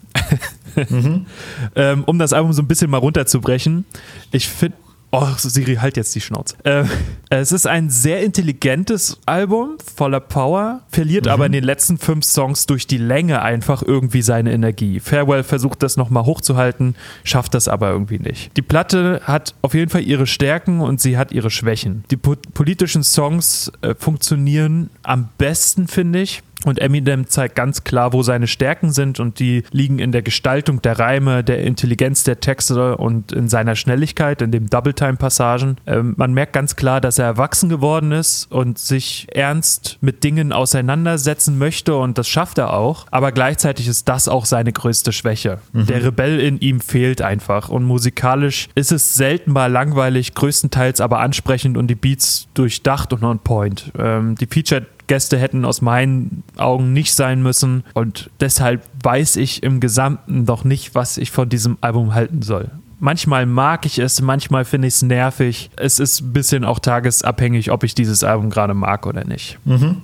mhm. ähm, um das Album so ein bisschen mal runterzubrechen. Ich finde Oh, Siri, halt jetzt die Schnauze. Äh, es ist ein sehr intelligentes Album, voller Power, verliert mhm. aber in den letzten fünf Songs durch die Länge einfach irgendwie seine Energie. Farewell versucht das nochmal hochzuhalten, schafft das aber irgendwie nicht. Die Platte hat auf jeden Fall ihre Stärken und sie hat ihre Schwächen. Die po politischen Songs äh, funktionieren am besten, finde ich. Und Eminem zeigt ganz klar, wo seine Stärken sind und die liegen in der Gestaltung der Reime, der Intelligenz der Texte und in seiner Schnelligkeit, in den Double-Time-Passagen. Ähm, man merkt ganz klar, dass er erwachsen geworden ist und sich ernst mit Dingen auseinandersetzen möchte und das schafft er auch. Aber gleichzeitig ist das auch seine größte Schwäche. Mhm. Der Rebell in ihm fehlt einfach und musikalisch ist es selten mal langweilig, größtenteils aber ansprechend und die Beats durchdacht und on point. Ähm, die Featured Gäste hätten aus meinen Augen nicht sein müssen. Und deshalb weiß ich im Gesamten doch nicht, was ich von diesem Album halten soll. Manchmal mag ich es, manchmal finde ich es nervig. Es ist ein bisschen auch tagesabhängig, ob ich dieses Album gerade mag oder nicht. Mhm.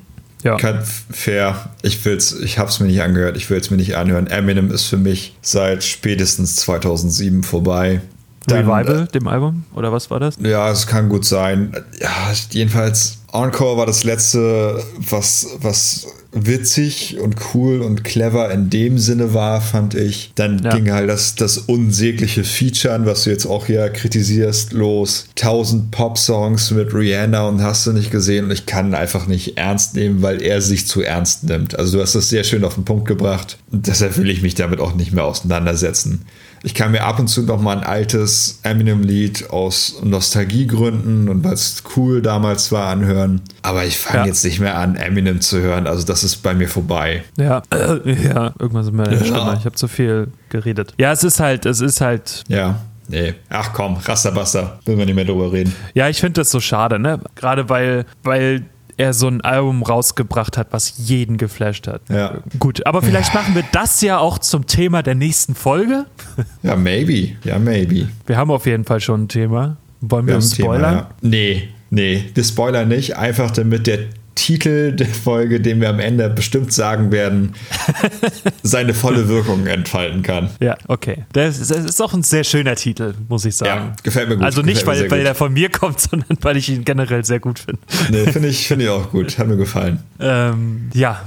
Ja. Kein fair. Ich will's, ich hab's mir nicht angehört, ich will es mir nicht anhören. Eminem ist für mich seit spätestens 2007 vorbei. Dann, Revival, dem Album? Oder was war das? Ja, es kann gut sein. Ja, jedenfalls Encore war das letzte, was, was witzig und cool und clever in dem Sinne war, fand ich. Dann ja. ging halt das, das unsägliche Featuren, was du jetzt auch hier kritisierst, los. Tausend Pop-Songs mit Rihanna und hast du nicht gesehen und ich kann einfach nicht ernst nehmen, weil er sich zu ernst nimmt. Also du hast das sehr schön auf den Punkt gebracht und deshalb will ich mich damit auch nicht mehr auseinandersetzen. Ich kann mir ab und zu noch mal ein altes Eminem-Lied aus Nostalgiegründen und weil es cool damals war anhören. Aber ich fange ja. jetzt nicht mehr an, Eminem zu hören. Also das ist bei mir vorbei. Ja, ja, irgendwas ist mir ja. Stimme. Ich habe zu viel geredet. Ja, es ist halt, es ist halt. Ja. Nee. Ach komm, Rasterbasta. Will man nicht mehr drüber reden. Ja, ich finde das so schade, ne? Gerade weil, weil er so ein Album rausgebracht hat, was jeden geflasht hat. Ja. Gut, aber vielleicht machen wir das ja auch zum Thema der nächsten Folge. Ja, maybe. Ja, maybe. Wir haben auf jeden Fall schon ein Thema. Wollen wir, wir spoilern? Thema, ja. Nee, nee, wir spoilern nicht. Einfach damit der Titel der Folge, den wir am Ende bestimmt sagen werden, seine volle Wirkung entfalten kann. Ja, okay. Das ist, das ist auch ein sehr schöner Titel, muss ich sagen. Ja, gefällt mir gut. Also nicht, weil, weil er von mir kommt, sondern weil ich ihn generell sehr gut finde. Nee, finde ich, find ich auch gut. Hat mir gefallen. Ähm, ja,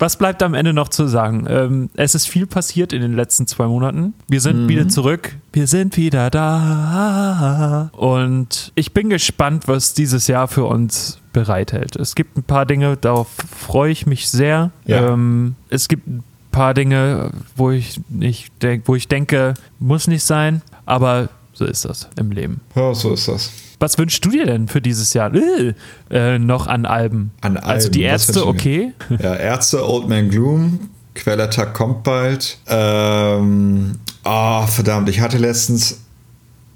Was bleibt am Ende noch zu sagen? Ähm, es ist viel passiert in den letzten zwei Monaten. Wir sind mhm. wieder zurück. Wir sind wieder da. Und ich bin gespannt, was dieses Jahr für uns bereithält. Es gibt ein paar Dinge, darauf freue ich mich sehr. Ja. Ähm, es gibt ein paar Dinge, wo ich nicht denk, wo ich denke, muss nicht sein, aber so ist das im Leben. Ja, so ist das. Was wünschst du dir denn für dieses Jahr äh, äh, noch an Alben? An Alben. Also die Ärzte, okay. Ja, Ärzte, Old Man Gloom, Quellattack kommt bald. Ähm, oh, verdammt, ich hatte letztens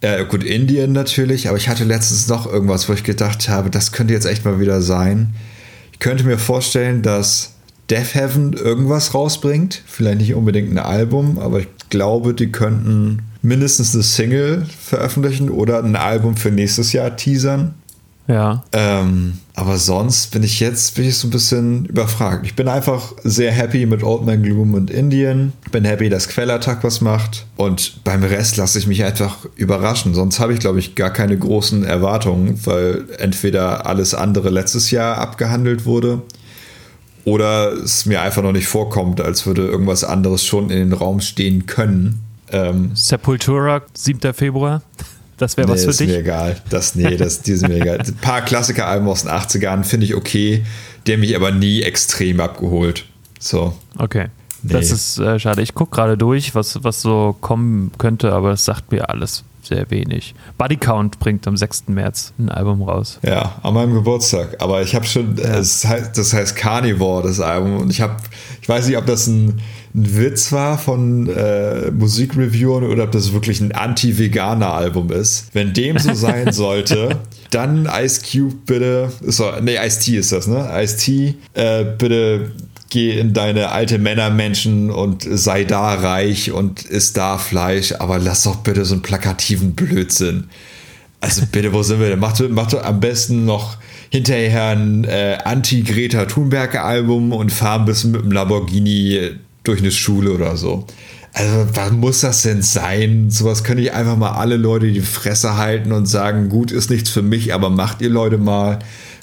ja, gut, Indien natürlich, aber ich hatte letztens noch irgendwas, wo ich gedacht habe, das könnte jetzt echt mal wieder sein. Ich könnte mir vorstellen, dass Death Heaven irgendwas rausbringt. Vielleicht nicht unbedingt ein Album, aber ich glaube, die könnten mindestens eine Single veröffentlichen oder ein Album für nächstes Jahr teasern. Ja. Ähm, aber sonst bin ich jetzt bin ich so ein bisschen überfragt. Ich bin einfach sehr happy mit Old Man Gloom und Indian. Bin happy, dass Quellattack was macht. Und beim Rest lasse ich mich einfach überraschen. Sonst habe ich, glaube ich, gar keine großen Erwartungen, weil entweder alles andere letztes Jahr abgehandelt wurde oder es mir einfach noch nicht vorkommt, als würde irgendwas anderes schon in den Raum stehen können. Ähm, Sepultura, 7. Februar. Das wäre nee, was für ist dich? Mir egal. Das, nee, das, die sind mir egal. Ein paar Klassiker-Alben aus den 80ern finde ich okay. Der mich aber nie extrem abgeholt. So. Okay. Nee. Das ist äh, schade. Ich gucke gerade durch, was, was so kommen könnte, aber es sagt mir alles sehr wenig. Body Count bringt am 6. März ein Album raus. Ja, an meinem Geburtstag. Aber ich habe schon, ja. das, heißt, das heißt Carnivore, das Album. Und ich habe, ich weiß nicht, ob das ein ein Witz war von äh, Musikreviewern oder ob das wirklich ein anti-veganer Album ist. Wenn dem so sein sollte, dann Ice Cube bitte, so, nee, Ice T ist das, ne? Ice T, äh, bitte geh in deine alte Männermenschen und sei da reich und isst da Fleisch, aber lass doch bitte so einen plakativen Blödsinn. Also bitte, wo sind wir denn? Mach, mach doch am besten noch hinterher ein äh, Anti-Greta Thunberg-Album und fahr ein bisschen mit dem Lamborghini durch eine Schule oder so. Also, was muss das denn sein? Sowas könnte ich einfach mal alle Leute die Fresse halten und sagen, gut, ist nichts für mich, aber macht ihr Leute mal.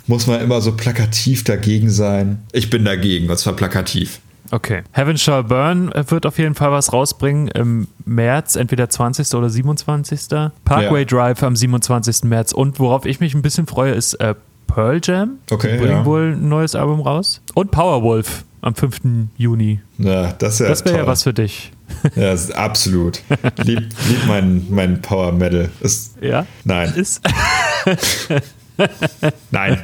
Muss man immer so plakativ dagegen sein? Ich bin dagegen, und zwar plakativ. Okay. Heaven Shall Burn wird auf jeden Fall was rausbringen im März, entweder 20. oder 27. Parkway ja. Drive am 27. März. Und worauf ich mich ein bisschen freue, ist äh, Pearl Jam. Okay. Die bringen ja. wohl ein neues Album raus. Und Powerwolf am 5. Juni. Ja, das, wäre ja was für dich. Ja, absolut. Lieb, lieb mein, mein Power Metal. Ist, ja? Nein. Ist nein.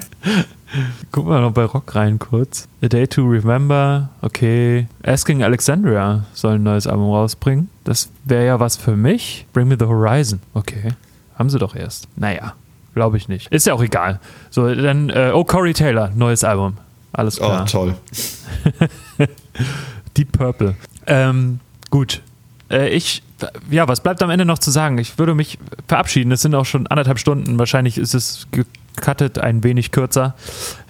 Gucken wir noch bei Rock rein kurz. A Day to Remember, okay. Asking Alexandria soll ein neues Album rausbringen. Das wäre ja was für mich. Bring Me the Horizon, okay. Haben sie doch erst. Naja, glaube ich nicht. Ist ja auch egal. So, dann, äh, oh, Corey Taylor, neues Album. Alles klar. Oh, toll. Deep Purple. Ähm, gut. Äh, ich, ja, was bleibt am Ende noch zu sagen? Ich würde mich verabschieden. Es sind auch schon anderthalb Stunden. Wahrscheinlich ist es gecuttet ein wenig kürzer.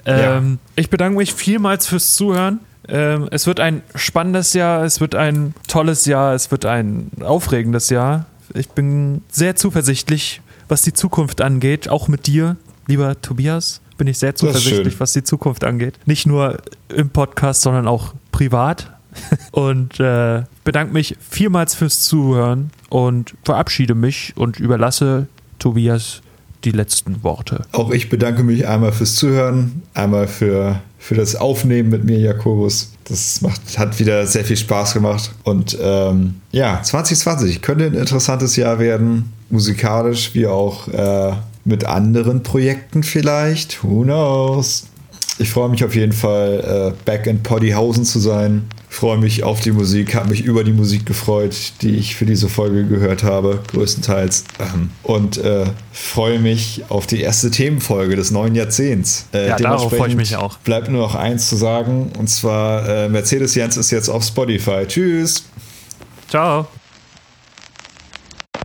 Ähm, ja. Ich bedanke mich vielmals fürs Zuhören. Ähm, es wird ein spannendes Jahr, es wird ein tolles Jahr, es wird ein aufregendes Jahr. Ich bin sehr zuversichtlich, was die Zukunft angeht, auch mit dir, lieber Tobias bin ich sehr zuversichtlich, was die Zukunft angeht. Nicht nur im Podcast, sondern auch privat. Und äh, bedanke mich vielmals fürs Zuhören und verabschiede mich und überlasse Tobias die letzten Worte. Auch ich bedanke mich einmal fürs Zuhören, einmal für, für das Aufnehmen mit mir, Jakobus. Das macht, hat wieder sehr viel Spaß gemacht. Und ähm, ja, 2020 könnte ein interessantes Jahr werden, musikalisch wie auch äh, mit anderen Projekten vielleicht. Who knows? Ich freue mich auf jeden Fall, äh, back in Poddyhausen zu sein. Freue mich auf die Musik, habe mich über die Musik gefreut, die ich für diese Folge gehört habe, größtenteils. Ähm, und äh, freue mich auf die erste Themenfolge des neuen Jahrzehnts. Äh, ja, darauf freue ich mich auch. Bleibt nur noch eins zu sagen, und zwar äh, Mercedes Jens ist jetzt auf Spotify. Tschüss. Ciao.